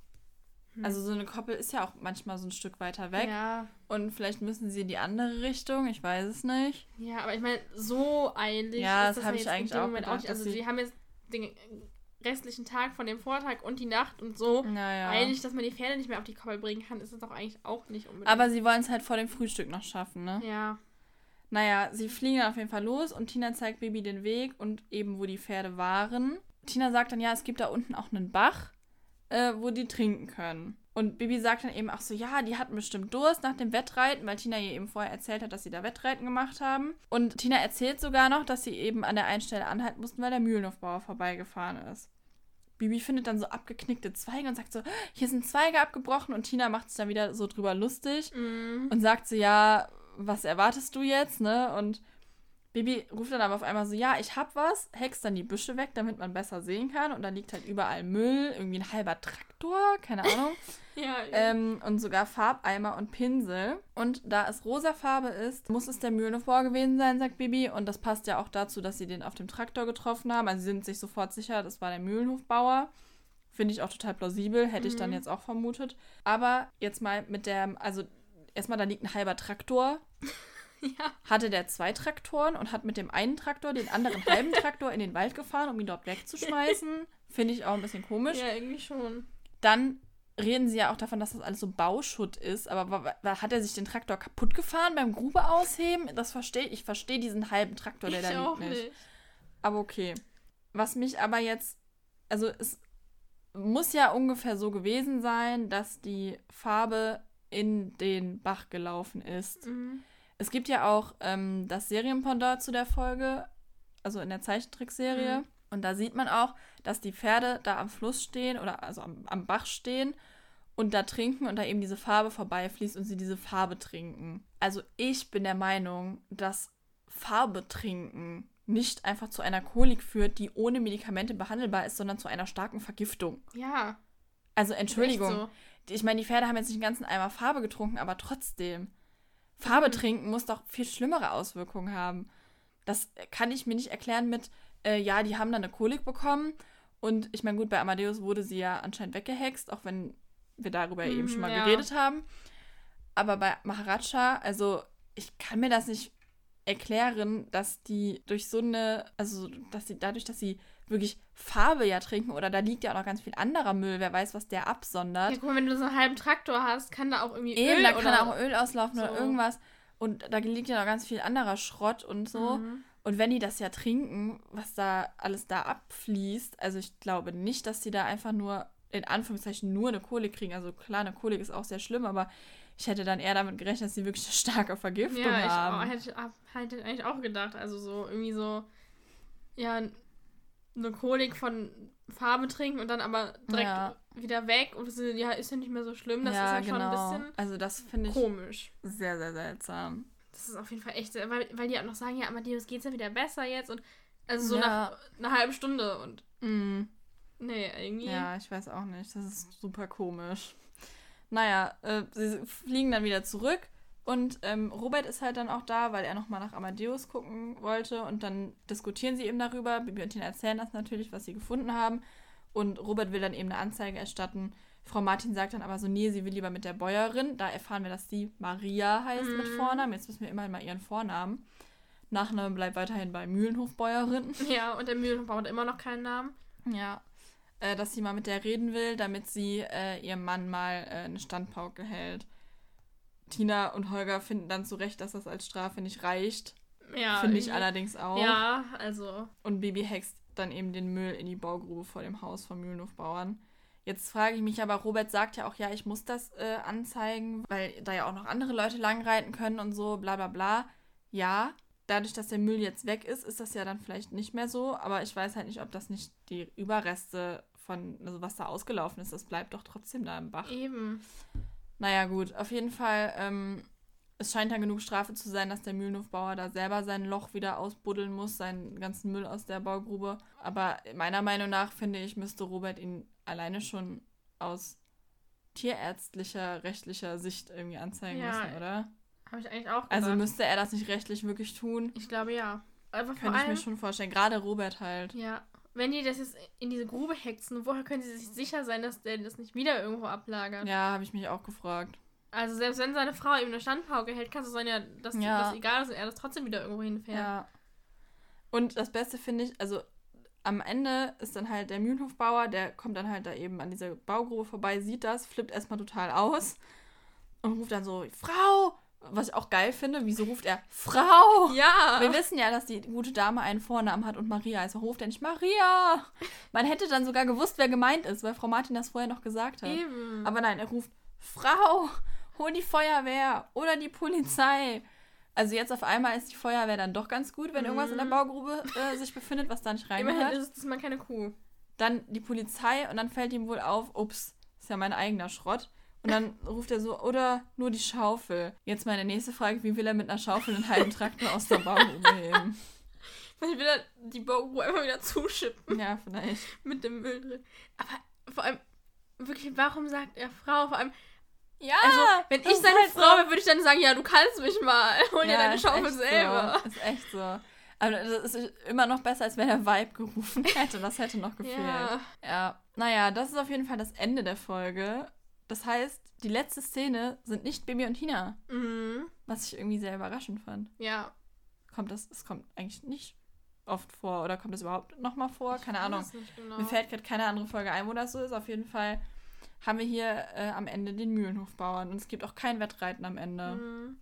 Hm. Also so eine Koppel ist ja auch manchmal so ein Stück weiter weg. Ja, Und vielleicht müssen sie in die andere Richtung, ich weiß es nicht. ja, aber ich meine, so eilig Ja, ist das das, hab ja ich eigentlich auch gedacht, nicht. Also sie- haben jetzt den restlichen Tag von dem Vortag und die Nacht und so Naja. eilig, dass man die Pferde nicht mehr auf die Koppel bringen kann, ist das doch eigentlich auch nicht unbedingt. Aber sie wollen es halt vor dem Frühstück noch schaffen, ne? ja, Naja, sie fliegen dann auf jeden Fall los und Tina zeigt Baby den Weg und eben, wo die Pferde waren. Tina sagt dann, ja, es gibt da unten auch einen Bach, äh, wo die trinken können. Und Bibi sagt dann eben auch so, ja, die hatten bestimmt Durst nach dem Wettreiten, weil Tina ihr eben vorher erzählt hat, dass sie da Wettreiten gemacht haben. Und Tina erzählt sogar noch, dass sie eben an der einen Stelle anhalten mussten, weil der Mühlenhofbauer vorbeigefahren ist. Bibi findet dann so abgeknickte Zweige und sagt so, hier sind Zweige abgebrochen und Tina macht sich dann wieder so drüber lustig mhm. und sagt so, ja, was erwartest du jetzt, ne? Und Bibi ruft dann aber auf einmal so, ja, ich hab was, hext dann die Büsche weg, damit man besser sehen kann. Und da liegt halt überall Müll, irgendwie ein halber Traktor, keine Ahnung. ja, ähm, und sogar Farbeimer und Pinsel. Und da es rosa Farbe ist, muss es der Mühlenaufbauer gewesen sein, sagt Bibi. Und das passt ja auch dazu, dass sie den auf dem Traktor getroffen haben. Also sie sind sich sofort sicher, das war der Mühlenhofbauer. Finde ich auch total plausibel, hätte ich dann Mhm. jetzt auch vermutet. Aber jetzt mal mit der, also erstmal, da liegt ein halber Traktor. ja. Hatte der zwei Traktoren und hat mit dem einen Traktor den anderen halben Traktor in den Wald gefahren, um ihn dort wegzuschmeißen. Finde ich auch ein bisschen komisch. ja, irgendwie schon. Dann reden sie ja auch davon, dass das alles so Bauschutt ist. Aber hat er sich den Traktor kaputt gefahren beim Grube ausheben? Das verstehe ich. Ich verstehe diesen halben Traktor, der ich da liegt auch nicht. nicht. Aber okay. Was mich aber jetzt, also es muss ja ungefähr so gewesen sein, dass die Farbe in den Bach gelaufen ist. Mhm. Es gibt ja auch ähm, das Serienpendant zu der Folge, also in der Zeichentrickserie. Mhm. Und da sieht man auch, dass die Pferde da am Fluss stehen oder also am, am Bach stehen und da trinken und da eben diese Farbe vorbeifließt und sie diese Farbe trinken. Also ich bin der Meinung, dass Farbe trinken nicht einfach zu einer Kolik führt, die ohne Medikamente behandelbar ist, sondern zu einer starken Vergiftung. Ja. Also Entschuldigung. So. Ich meine, die Pferde haben jetzt nicht den ganzen Eimer Farbe getrunken, aber trotzdem. Farbe mhm. trinken muss doch viel schlimmere Auswirkungen haben. Das kann ich mir nicht erklären mit, äh, ja, die haben dann eine Kolik bekommen. Und ich meine, gut, bei Amadeus wurde sie ja anscheinend weggehext, auch wenn wir darüber mhm, eben schon mal ja. geredet haben. Aber bei Maharaja, also ich kann mir das nicht erklären, dass die durch so eine, also dass sie dadurch, dass sie wirklich Farbe ja trinken oder da liegt ja auch noch ganz viel anderer Müll, wer weiß, was der absondert. Ja, guck mal, wenn du so einen halben Traktor hast, kann da auch irgendwie Eben, Öl da kann auch Öl auslaufen so. oder irgendwas und da liegt ja noch ganz viel anderer Schrott und so. Mhm. Und wenn die das ja trinken, was da alles da abfließt, also ich glaube nicht, dass die da einfach nur in Anführungszeichen nur eine Kolik kriegen. Also klar, eine Kolik ist auch sehr schlimm, aber ich hätte dann eher damit gerechnet, dass sie wirklich eine starke Vergiftung ja, ich haben. Ja, hätte, hätte eigentlich auch gedacht. Also so irgendwie so, ja, eine Kolik von Farbe trinken und dann aber direkt ja. wieder weg und so, ja, ist ja nicht mehr so schlimm. Das ja, ist ja genau. schon ein genau. bisschen also das finde ich komisch. Sehr, sehr seltsam. Das ist auf jeden Fall echt, weil, weil die auch noch sagen, ja, Amadeus geht's ja wieder besser jetzt und also so ja. nach einer halben Stunde und mm. Nee, irgendwie. Ja, ich weiß auch nicht. Das ist super komisch. Naja, äh, sie fliegen dann wieder zurück und ähm, Robert ist halt dann auch da, weil er nochmal nach Amadeus gucken wollte und dann diskutieren sie eben darüber. Bibi und Tina erzählen das natürlich, was sie gefunden haben und Robert will dann eben eine Anzeige erstatten. Frau Martin sagt dann aber so, nee, sie will lieber mit der Bäuerin. Da erfahren wir, dass sie Maria heißt mm. mit mhm. Vornamen. Jetzt wissen wir immerhin mal ihren Vornamen. Nachname bleibt weiterhin bei Mühlenhofbäuerin. Ja, und der Mühlenhofbauer hat immer noch keinen Namen. Ja äh, dass sie mal mit der reden will, damit sie äh, ihrem Mann mal äh, eine Standpauke hält. Tina und Holger finden dann zu Recht, dass das als Strafe nicht reicht. Ja. Finde ich allerdings auch. Ja, also. Und Bibi hext dann eben den Müll in die Baugrube vor dem Haus von Mühlenhofbauern. Jetzt frage ich mich aber, Robert sagt ja auch, ja, ich muss das äh, anzeigen, weil da ja auch noch andere Leute langreiten können und so, bla bla bla. Ja, dadurch, dass der Müll jetzt weg ist, ist das ja dann vielleicht nicht mehr so. Aber ich weiß halt nicht, ob das nicht die Überreste von, also was da ausgelaufen ist, das bleibt doch trotzdem da im Bach. Eben. Naja, gut, auf jeden Fall, ähm, es scheint dann genug Strafe zu sein, dass der Mühlenhofbauer da selber sein Loch wieder ausbuddeln muss, seinen ganzen Müll aus der Baugrube. Aber meiner Meinung nach, finde ich, müsste Robert ihn alleine schon aus tierärztlicher, rechtlicher Sicht irgendwie anzeigen ja, müssen, oder? Habe ich eigentlich auch also gedacht. Also müsste er das nicht rechtlich wirklich tun? Ich glaube ja. Aber Könnte ich mir schon vorstellen. Gerade Robert halt. Ja. Wenn die das jetzt in diese Grube hexen, woher können sie sich sicher sein, dass der das nicht wieder irgendwo ablagert? Ja, habe ich mich auch gefragt. Also selbst wenn seine Frau ihm eine Standpauke hält, kann es sein, ja, dass ja. das egal ist und er das trotzdem wieder irgendwo hinfährt. Ja. Und das Beste finde ich, also am Ende ist dann halt der Mühlenhofbauer, der kommt dann halt da eben an dieser Baugrube vorbei, sieht das, flippt erstmal total aus und ruft dann so, Frau, was ich auch geil finde, wieso ruft er Frau? Ja. Wir wissen ja, dass die gute Dame einen Vornamen hat und Maria ist. Warum ruft er nicht Maria? Man hätte dann sogar gewusst, wer gemeint ist, weil Frau Martin das vorher noch gesagt hat. Eben. Aber nein, er ruft Frau, hol die Feuerwehr oder die Polizei. Also jetzt auf einmal ist die Feuerwehr dann doch ganz gut, wenn mhm. irgendwas in der Baugrube äh, sich befindet, was da nicht reingehört. Immerhin ist es mal keine Kuh. Dann die Polizei und dann fällt ihm wohl auf, ups, ist ja mein eigener Schrott. Und dann ruft er so, oder nur die Schaufel. Jetzt meine nächste Frage, wie will er mit einer Schaufel einen halben Traktor aus der Baugrube heben? Vielleicht will er die Baugrube einfach wieder zuschippen. Ja, vielleicht. Mit dem Müll drin. Aber vor allem, wirklich, warum sagt er Frau? Vor allem, ja, also, wenn ich seine Frau wäre, würde ich dann sagen, ja, du kannst mich mal. Hol ja, dir deine Schaufel selber. So. Ist echt so. Aber das ist immer noch besser, als wenn er Vibe gerufen hätte. Das hätte noch gefehlt. Ja. ja. Naja, das ist auf jeden Fall das Ende der Folge. Das heißt, die letzte Szene sind nicht Bibi und Tina. Mhm. Was ich irgendwie sehr überraschend fand. Ja. Kommt das, es kommt eigentlich nicht oft vor oder kommt das überhaupt nochmal vor? Ich keine Ahnung. Genau. Mir fällt gerade keine andere Folge ein, wo das so ist. Auf jeden Fall haben wir hier äh, am Ende den Mühlenhofbauern und es gibt auch kein Wettreiten am Ende. Mhm.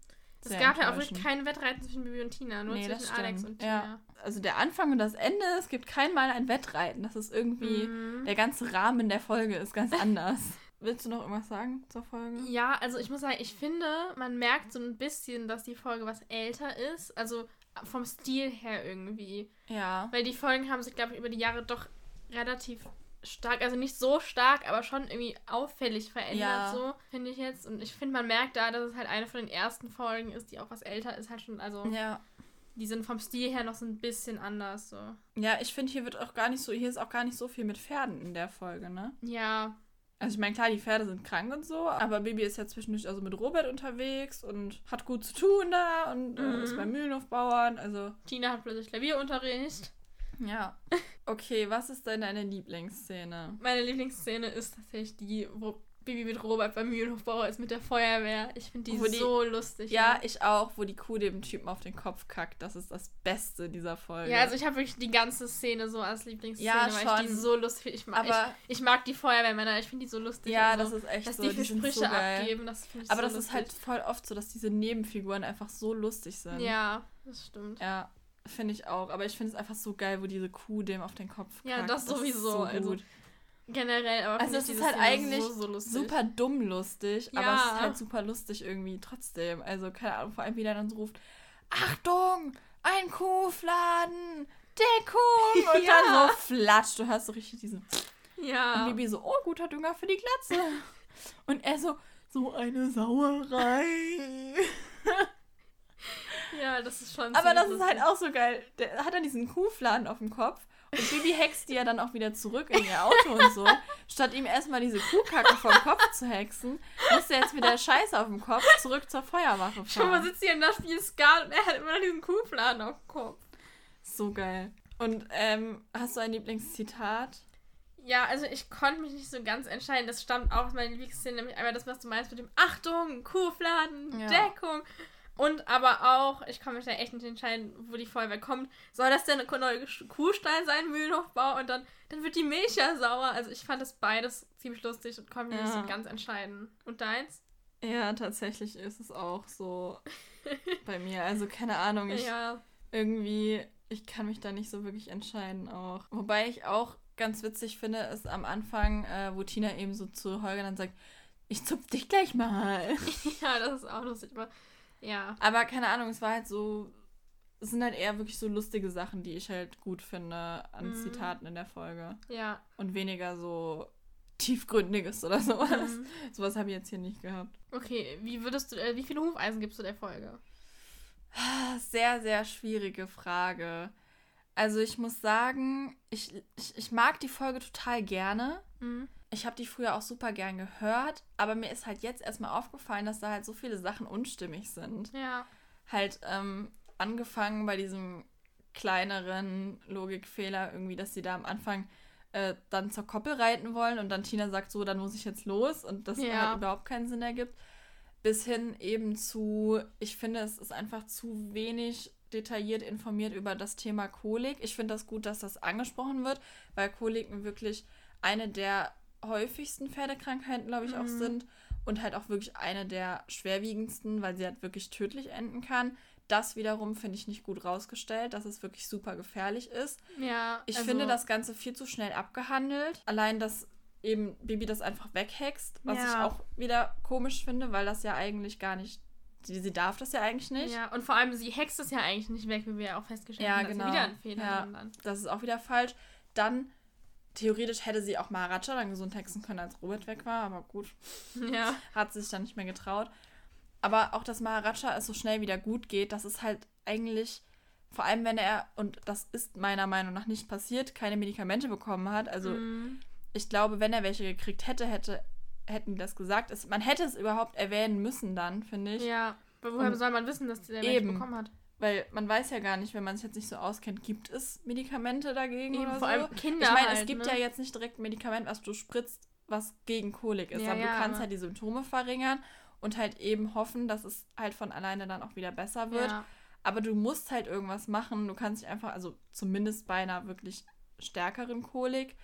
Es gab ja auch wirklich kein Wettreiten zwischen Bibi und Tina, nur nee, zwischen Alex und Tina. Ja. Also der Anfang und das Ende, es gibt kein Mal ein Wettreiten. Das ist irgendwie, mhm. der ganze Rahmen der Folge ist ganz anders willst du noch irgendwas sagen zur Folge? Ja, also ich muss sagen, ich finde, man merkt so ein bisschen, dass die Folge was älter ist. Also vom Stil her irgendwie. Ja. Weil die Folgen haben sich, glaube ich, über die Jahre doch relativ stark, also nicht so stark, aber schon irgendwie auffällig verändert, Ja. so, finde ich jetzt. Und ich finde, man merkt da, dass es halt eine von den ersten Folgen ist, die auch was älter ist, halt schon, also Ja. die sind vom Stil her noch so ein bisschen anders, so. Ja, ich finde, hier wird auch gar nicht so, hier ist auch gar nicht so viel mit Pferden in der Folge, ne? Ja, Also ich meine, klar, die Pferde sind krank und so, aber Bibi ist ja zwischendurch also mit Robert unterwegs und hat gut zu tun da und äh, Mhm. ist beim Mühlenhofbauern, also Tina hat plötzlich Klavierunterricht. ja. Okay, was ist denn deine Lieblingsszene? Meine Lieblingsszene ist tatsächlich die, wo Bibi mit Robert beim Mühlenhofbauer ist mit der Feuerwehr. Ich finde die, die- so lustig. Ja, ich auch, wo die Kuh dem Typen auf den Kopf kackt. Das ist das Beste dieser Folge. Ja, also ich habe wirklich die ganze Szene so als Lieblingsszene, Ja, weil ich die schon. so lustig. Ich, mag- aber ich, ich mag die Feuerwehrmänner, ich finde die so lustig. ja, und das so, ist echt dass so. die für sind Sprüche so abgeben, das finde ich Aber so das ist lustig. halt voll oft so, dass diese Nebenfiguren einfach so lustig sind. Ja, das stimmt. Ja, finde ich auch. Aber ich finde es einfach so geil, wo diese Kuh dem auf den Kopf kackt. Ja, das ist sowieso, so also gut. Generell, aber Also es ist halt Szene eigentlich so, so super dumm lustig, aber es Ja. ist halt super lustig irgendwie trotzdem. Also keine Ahnung, vor allem wie der dann so ruft, Achtung, ein Kuhfladen, Deckung! Und Ja. dann so flatscht, du hörst so richtig diesen... Und Ja. Bibi so, oh, guter Dünger für die Glatze. Und er so, so eine Sauerei. ja, das ist schon Aber das ist halt auch so geil. Der hat dann diesen Kuhfladen auf dem Kopf und Bibi hext die ja dann auch wieder zurück in ihr Auto und so. Statt ihm erstmal diese Kuhkacke vom Kopf zu hexen, muss er jetzt mit der Scheiße auf dem Kopf zurück zur Feuerwache Schon mal fahren. sitzt hier und da spielt Skat und er hat immer noch diesen Kuhfladen auf dem Kopf. So geil. Und ähm, hast du ein Lieblingszitat? Ja, also ich konnte mich nicht so ganz entscheiden. Das stammt auch aus meiner Lieblingsszene, nämlich einmal das, was du meinst mit dem Achtung, Kuhfladen, Ja. Deckung. Und aber auch, ich kann mich da echt nicht entscheiden, wo die Feuerwehr kommt. Soll das denn ein neuer Kuhstall sein, Mühlenhofbau? Und dann, dann wird die Milch ja sauer. Also ich fand das beides ziemlich lustig und konnte mich nicht Ja. so ganz entscheiden. Und deins? Ja, tatsächlich ist es auch so bei mir. Also keine Ahnung, ich ja. irgendwie, ich kann mich da nicht so wirklich entscheiden auch. Wobei ich auch ganz witzig finde, ist am Anfang, äh, wo Tina eben so zu Holger dann sagt, ich zupf dich gleich mal. ja, das ist auch lustig. Aber ja. Aber keine Ahnung, es war halt so, es sind halt eher wirklich so lustige Sachen, die ich halt gut finde an Mhm. Zitaten in der Folge. Ja. Und weniger so tiefgründiges oder sowas. Mhm. Sowas habe ich jetzt hier nicht gehabt. Okay, wie würdest du, äh, wie viele Hufeisen gibst du der Folge? Sehr, sehr schwierige Frage. Also ich muss sagen, ich, ich, ich mag die Folge total gerne. Mhm. Ich habe die früher auch super gern gehört, aber mir ist halt jetzt erstmal aufgefallen, dass da halt so viele Sachen unstimmig sind. Ja. Halt ähm, angefangen bei diesem kleineren Logikfehler irgendwie, dass sie da am Anfang äh, dann zur Koppel reiten wollen und dann Tina sagt so, dann muss ich jetzt los und das Ja. halt überhaupt keinen Sinn ergibt. Bis hin eben zu, ich finde, es ist einfach zu wenig detailliert informiert über das Thema Kolik. Ich finde das gut, dass das angesprochen wird, weil Koliken wirklich eine der häufigsten Pferdekrankheiten, glaube ich, auch Mhm. sind und halt auch wirklich eine der schwerwiegendsten, weil sie halt wirklich tödlich enden kann. Das wiederum finde ich nicht gut rausgestellt, dass es wirklich super gefährlich ist. Ja. Ich also- finde das Ganze viel zu schnell abgehandelt. Allein, dass eben Bibi das einfach weghext, was ich Ja. auch wieder komisch finde, weil das ja eigentlich gar nicht. Sie, sie darf das ja eigentlich nicht. Ja, und vor allem, sie hext es ja eigentlich nicht weg, wie wir ja auch festgestellt Ja, haben. Da ist genau. wieder ein Fehler Ja. Das ist auch wieder falsch. Dann, theoretisch hätte sie auch Maharaja dann gesund hexen können, als Robert weg war, aber gut. Ja. hat sie sich dann nicht mehr getraut. Aber auch, dass Maharaja es so schnell wieder gut geht, das ist halt eigentlich, vor allem wenn er, und das ist meiner Meinung nach nicht passiert, keine Medikamente bekommen hat. Also Mhm. ich glaube, wenn er welche gekriegt hätte, hätte hätten die das gesagt. Es, man hätte es überhaupt erwähnen müssen dann, finde ich. Ja. Aber woher Und soll man wissen, dass der Mensch eben. bekommen hat? Weil man weiß ja gar nicht, wenn man sich jetzt nicht so auskennt, gibt es Medikamente dagegen Eben, oder vor so? allem Kinder Ich meine, halt, es gibt ne? ja jetzt nicht direkt ein Medikament, was du spritzt, was gegen Kolik ist. Ja, aber ja, du kannst aber- halt die Symptome verringern und halt eben hoffen, dass es halt von alleine dann auch wieder besser wird. Ja. Aber du musst halt irgendwas machen. Du kannst dich einfach, also zumindest bei einer wirklich stärkeren Kolik,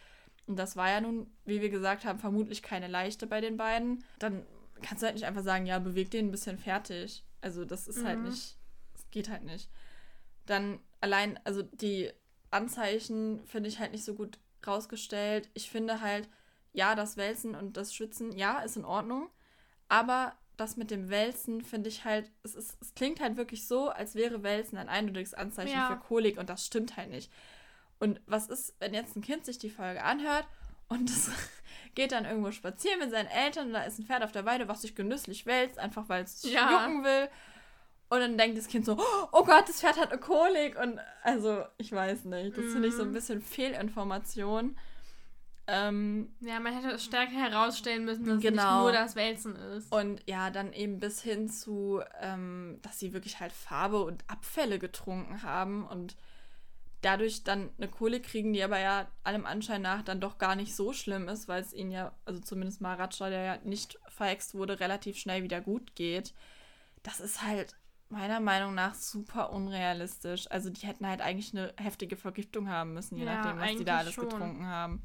und das war ja nun, wie wir gesagt haben, vermutlich keine leichte bei den beiden, dann kannst du halt nicht einfach sagen, ja, beweg den ein bisschen fertig. Also das ist halt Mhm. nicht, das geht halt nicht. Dann allein, also die Anzeichen finde ich halt nicht so gut rausgestellt. Ich finde halt, ja, das Wälzen und das Schwitzen, ja, ist in Ordnung. Aber das mit dem Wälzen finde ich halt, es, ist, es klingt halt wirklich so, als wäre Wälzen ein eindeutiges Anzeichen Ja. für Kolik und das stimmt halt nicht. Und was ist, wenn jetzt ein Kind sich die Folge anhört und es geht dann irgendwo spazieren mit seinen Eltern und da ist ein Pferd auf der Weide, was sich genüsslich wälzt, einfach weil es sich Ja. jucken will. Und dann denkt das Kind so, oh Gott, das Pferd hat eine Kolik. Und also, ich weiß nicht. Das finde ich so ein Mhm. bisschen Fehlinformation. Ähm, Ja, man hätte es stärker herausstellen müssen, dass es Genau. nicht nur das Wälzen ist. und ja, dann eben bis hin zu, ähm, dass sie wirklich halt Farbe und Abfälle getrunken haben und dadurch dann eine Kolik kriegen, die aber ja allem Anschein nach dann doch gar nicht so schlimm ist, weil es ihnen ja, also zumindest Maharaja, der ja nicht verhext wurde, relativ schnell wieder gut geht. Das ist halt meiner Meinung nach super unrealistisch. Also die hätten halt eigentlich eine heftige Vergiftung haben müssen, je Ja, nachdem, was die da alles schon. getrunken haben.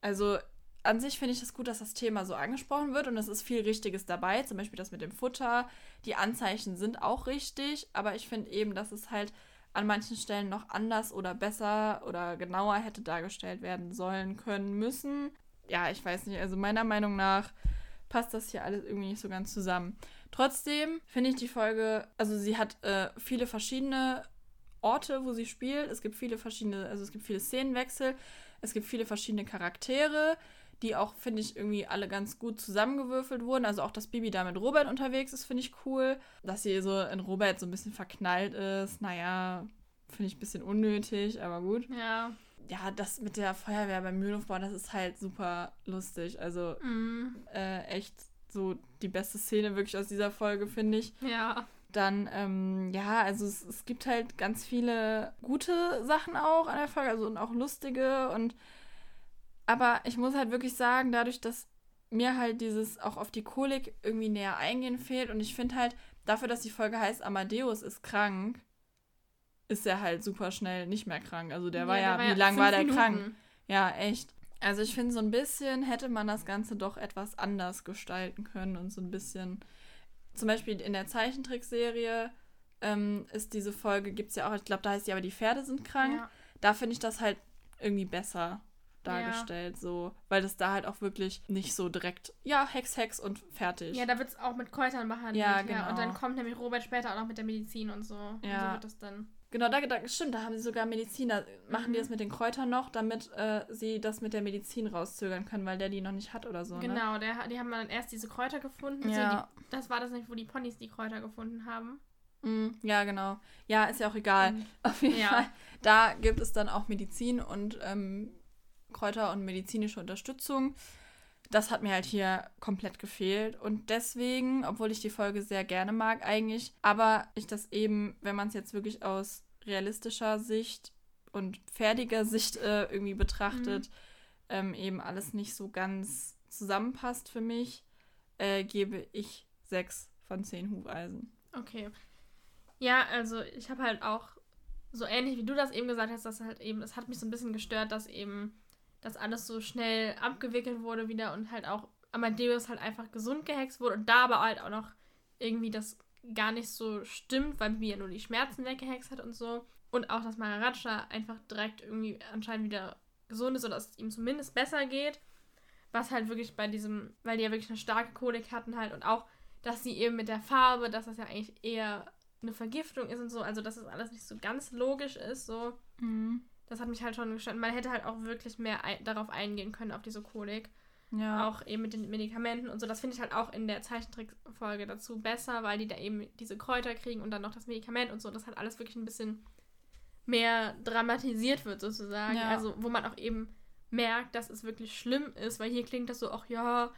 Also an sich finde ich es gut, dass das Thema so angesprochen wird und es ist viel Richtiges dabei, zum Beispiel das mit dem Futter. Die Anzeichen sind auch richtig, aber ich finde eben, dass es halt an manchen Stellen noch anders oder besser oder genauer hätte dargestellt werden sollen können müssen. Ja, ich weiß nicht, also meiner Meinung nach passt das hier alles irgendwie nicht so ganz zusammen. Trotzdem finde ich die Folge, also sie hat äh, viele verschiedene Orte, wo sie spielt. Es gibt viele verschiedene, also es gibt viele Szenenwechsel. Es gibt viele verschiedene Charaktere, die auch, finde ich, irgendwie alle ganz gut zusammengewürfelt wurden. Also auch, dass Bibi da mit Robert unterwegs ist, finde ich cool. Dass sie so in Robert so ein bisschen verknallt ist, naja, finde ich ein bisschen unnötig, aber gut. Ja. Ja, das mit der Feuerwehr beim Mühlenaufbau, das ist halt super lustig. Also Mhm. äh, echt so die beste Szene wirklich aus dieser Folge, finde ich. Ja. Dann, ähm, ja, also es, es gibt halt ganz viele gute Sachen auch an der Folge, also und auch lustige und aber ich muss halt wirklich sagen, dadurch, dass mir halt dieses auch auf die Kolik irgendwie näher eingehen fehlt und ich finde halt, dafür, dass die Folge heißt Amadeus ist krank, ist er halt super schnell nicht mehr krank. Also der war ja, wie lange fünf war der Minuten. krank? Ja, echt. Also ich finde, so ein bisschen hätte man das Ganze doch etwas anders gestalten können und so ein bisschen. Zum Beispiel in der Zeichentrickserie ähm, ist diese Folge, gibt es ja auch, ich glaube, da heißt die aber, die Pferde sind krank. Ja. Da finde ich das halt irgendwie besser dargestellt, so, weil das da halt auch wirklich nicht so direkt, ja, Hex, Hex und fertig. Ja, da wird es auch mit Kräutern behandelt. Ja, Und genau. dann kommt nämlich Robert später auch noch mit der Medizin und so. Und Ja. so wird das dann. Genau, da, da stimmt, da haben sie sogar Mediziner. Machen die Mhm. das mit den Kräutern noch, damit äh, sie das mit der Medizin rauszögern können, weil der die noch nicht hat oder so. Ne? Genau, der, die haben dann erst diese Kräuter gefunden. Ja. So, die, das war das nicht, wo die Ponys die Kräuter gefunden haben. Mm, ja, genau. Ja, ist ja auch egal. Und- Auf jeden Ja. Fall. Da gibt es dann auch Medizin und ähm, Kräuter und medizinische Unterstützung. Das hat mir halt hier komplett gefehlt. Und deswegen, obwohl ich die Folge sehr gerne mag eigentlich, aber ich das eben, wenn man es jetzt wirklich aus realistischer Sicht und fertiger Sicht äh, irgendwie betrachtet, ähm, eben alles nicht so ganz zusammenpasst für mich, äh, gebe ich sechs von zehn Hufeisen. Okay. Ja, also ich habe halt auch so ähnlich wie du das eben gesagt hast, dass halt eben, es hat mich so ein bisschen gestört, dass eben das alles so schnell abgewickelt wurde wieder und halt auch Amadeus halt einfach gesund gehext wurde und da aber halt auch noch irgendwie das gar nicht so stimmt, weil Bibi ja nur die Schmerzen weggehext hat und so. Und auch, dass Maharaja einfach direkt irgendwie anscheinend wieder gesund ist oder dass es ihm zumindest besser geht. Was halt wirklich bei diesem, weil die ja wirklich eine starke Kolik hatten halt und auch, dass sie eben mit der Farbe, dass das ja eigentlich eher eine Vergiftung ist und so, also dass das alles nicht so ganz logisch ist, so. Das hat mich halt schon gestört. Man hätte halt auch wirklich mehr ein darauf eingehen können, auf diese Kolik. Ja. Auch eben mit den Medikamenten und so. Das finde ich halt auch in der Zeichentrickfolge dazu besser, weil die da eben diese Kräuter kriegen und dann noch das Medikament und so. Das halt alles wirklich ein bisschen mehr dramatisiert wird, sozusagen. Ja. Also, wo man auch eben merkt, dass es wirklich schlimm ist, weil hier klingt das so, ach ja,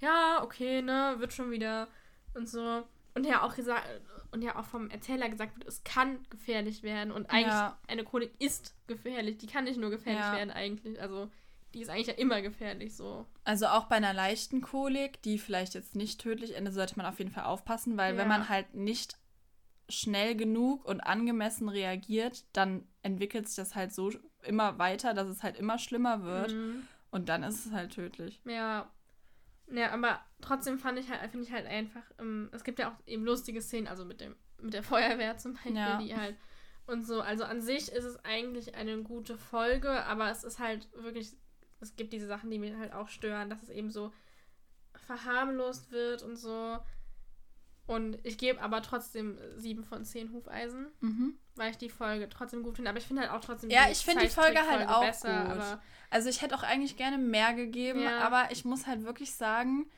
ja, okay, ne, wird schon wieder und so. Und ja auch gesagt, und ja auch vom Erzähler gesagt wird, es kann gefährlich werden. Und eigentlich Ja. eine Kolik ist gefährlich. Die kann nicht nur gefährlich Ja. werden, eigentlich. Also, die ist eigentlich ja immer gefährlich so. Also auch bei einer leichten Kolik, die vielleicht jetzt nicht tödlich endet, sollte man auf jeden Fall aufpassen, weil Ja. wenn man halt nicht schnell genug und angemessen reagiert, dann entwickelt sich das halt so immer weiter, dass es halt immer schlimmer wird Mhm. und dann ist es halt tödlich. Ja. Ja, aber trotzdem fand ich halt, finde ich halt einfach, ähm, es gibt ja auch eben lustige Szenen, also mit dem, mit der Feuerwehr zum Beispiel, Ja. die halt und so. Also an sich ist es eigentlich eine gute Folge, aber es ist halt wirklich es gibt diese Sachen, die mich halt auch stören, dass es eben so verharmlost wird und so. Und ich gebe aber trotzdem sieben von zehn Hufeisen, Mhm. Weil ich die Folge trotzdem gut finde. Aber ich finde halt auch trotzdem Ja, ich finde die Folge halt auch besser, gut. Also ich hätte auch eigentlich gerne mehr gegeben, Ja. aber ich muss halt wirklich sagen,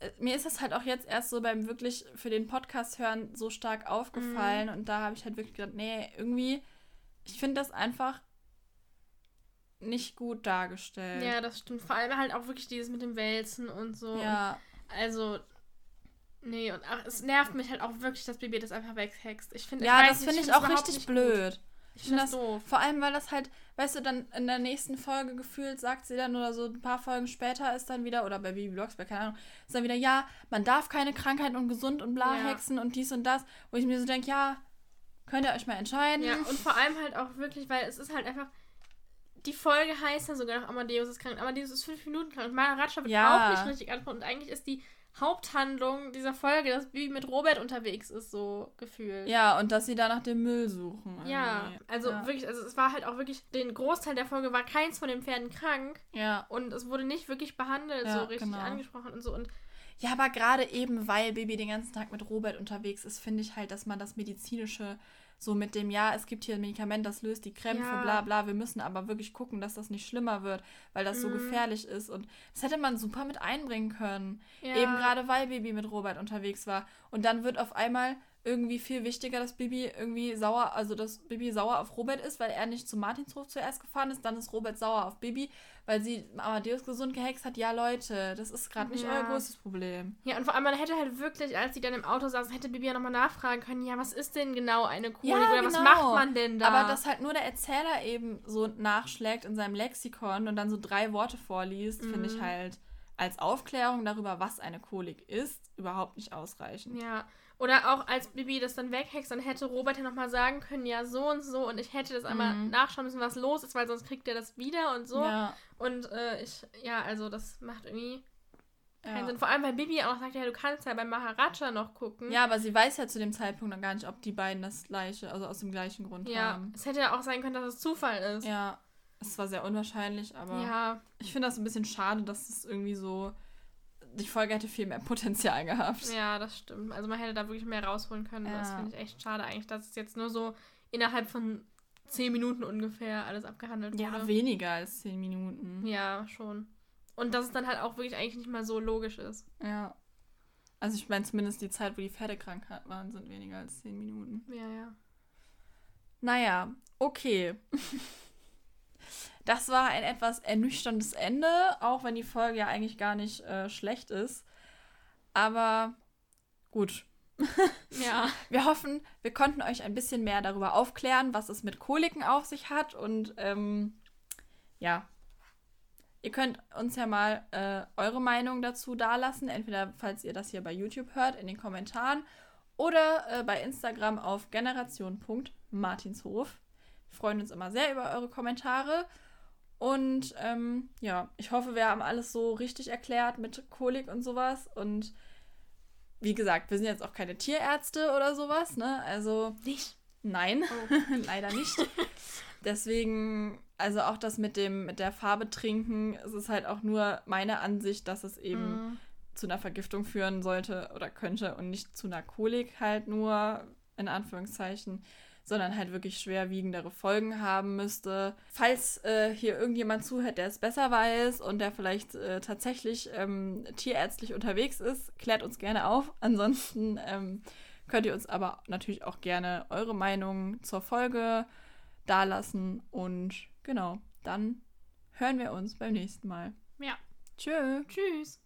äh, mir ist das halt auch jetzt erst so beim wirklich für den Podcast hören so stark aufgefallen Mhm. und da habe ich halt wirklich gedacht, nee, irgendwie, ich finde das einfach nicht gut dargestellt. ja, das stimmt. Vor allem halt auch wirklich dieses mit dem Wälzen und so. Ja, Also, nee, und ach, es nervt mich halt auch wirklich, dass Bibi das einfach weghext. Ich finde, ja ich das finde ich find's auch richtig nicht gut. blöd. Ich finde das das- doof. Vor allem, weil das halt, weißt du, dann in der nächsten Folge gefühlt sagt sie dann oder so ein paar Folgen später ist dann wieder, oder bei Baby Blogs, bei keine Ahnung, ist dann wieder, ja, man darf keine Krankheiten und gesund und bla Ja. hexen und dies und das, wo ich mir so denke, ja, könnt ihr euch mal entscheiden. Ja, und vor allem halt auch wirklich, weil es ist halt einfach. Die Folge heißt ja sogar noch Amadeus ist krank. Amadeus ist fünf Minuten krank. Und Maharaja wird Ja. auch nicht richtig antworten. Und eigentlich ist die Haupthandlung dieser Folge, dass Bibi mit Robert unterwegs ist, so gefühlt. Ja, und dass sie da nach dem Müll suchen. Ja, irgendwie. also ja. wirklich, also es war halt auch wirklich, den Großteil der Folge war keins von den Pferden krank Ja. und es wurde nicht wirklich behandelt, Ja, so richtig genau. angesprochen und so. Und Ja, aber gerade eben, weil Baby den ganzen Tag mit Robert unterwegs ist, finde ich halt, dass man das medizinische so mit dem, ja, es gibt hier ein Medikament, das löst die Krämpfe, Ja. bla bla, wir müssen aber wirklich gucken, dass das nicht schlimmer wird, weil das so Mhm. gefährlich ist. Und das hätte man super mit einbringen können. ja, Eben gerade, weil Baby mit Robert unterwegs war. Und dann wird auf einmal irgendwie viel wichtiger, dass Bibi irgendwie sauer, also dass Bibi sauer auf Robert ist, weil er nicht zum Martinshof zuerst gefahren ist. Dann ist Robert sauer auf Bibi, weil sie Amadeus gesund gehext hat. Ja, Leute, das ist gerade nicht Ja. euer größtes Problem. Ja, und vor allem, man hätte halt wirklich, als sie dann im Auto saßen, hätte Bibi ja nochmal nachfragen können, ja, was ist denn genau eine Kolik Ja, oder was genau. macht man denn da? Aber dass halt nur der Erzähler eben so nachschlägt in seinem Lexikon und dann so drei Worte vorliest, finde ich Mhm. halt als Aufklärung darüber, was eine Kolik ist, überhaupt nicht ausreichend. Ja. Oder auch als Bibi das dann weghext, dann hätte Robert ja nochmal sagen können, ja, so und so. Und ich hätte das einmal Mhm. nachschauen müssen, was los ist, weil sonst kriegt er das wieder und so. Ja, Und äh, ich, ja, also das macht irgendwie keinen ja. Sinn. Vor allem, weil Bibi auch sagt, ja, du kannst ja bei Maharaja noch gucken. ja, aber sie weiß ja zu dem Zeitpunkt noch gar nicht, ob die beiden das gleiche, also aus dem gleichen Grund Ja, haben. es hätte ja auch sein können, dass es Zufall ist. Ja, es war sehr unwahrscheinlich, aber Ja, ich finde das ein bisschen schade, dass es irgendwie so. Die Folge hätte viel mehr Potenzial gehabt. ja, das stimmt. Also man hätte da wirklich mehr rausholen können. Das Ja. finde ich echt schade eigentlich, dass es jetzt nur so innerhalb von zehn Minuten ungefähr alles abgehandelt wurde. Ja, weniger als zehn Minuten. Ja, schon. Und dass es dann halt auch wirklich eigentlich nicht mal so logisch ist. Ja. Also ich meine zumindest die Zeit, wo die Pferde krank waren, sind weniger als zehn Minuten. Ja, ja. Naja, okay. Das war ein etwas ernüchterndes Ende, auch wenn die Folge ja eigentlich gar nicht äh, schlecht ist. Aber gut. Ja. Wir hoffen, wir konnten euch ein bisschen mehr darüber aufklären, was es mit Koliken auf sich hat. Und ähm, ja, ihr könnt uns ja mal äh, eure Meinung dazu dalassen. Entweder, falls ihr das hier bei YouTube hört, in den Kommentaren oder äh, bei Instagram auf generation.martinshof. Wir freuen uns immer sehr über eure Kommentare. Und ähm, ja, ich hoffe, wir haben alles so richtig erklärt mit Kolik und sowas. Und wie gesagt, wir sind jetzt auch keine Tierärzte oder sowas, ne? Also Nicht. nein, Oh. leider nicht. Deswegen, also auch das mit dem, mit der Farbe trinken, es ist halt auch nur meine Ansicht, dass es eben Mhm. zu einer Vergiftung führen sollte oder könnte und nicht zu einer Kolik halt nur, in Anführungszeichen, sondern halt wirklich schwerwiegendere Folgen haben müsste. Falls äh, hier irgendjemand zuhört, der es besser weiß und der vielleicht äh, tatsächlich ähm, tierärztlich unterwegs ist, klärt uns gerne auf. Ansonsten ähm, könnt ihr uns aber natürlich auch gerne eure Meinung zur Folge dalassen und genau, dann hören wir uns beim nächsten Mal. Ja. Tschö. Tschüss.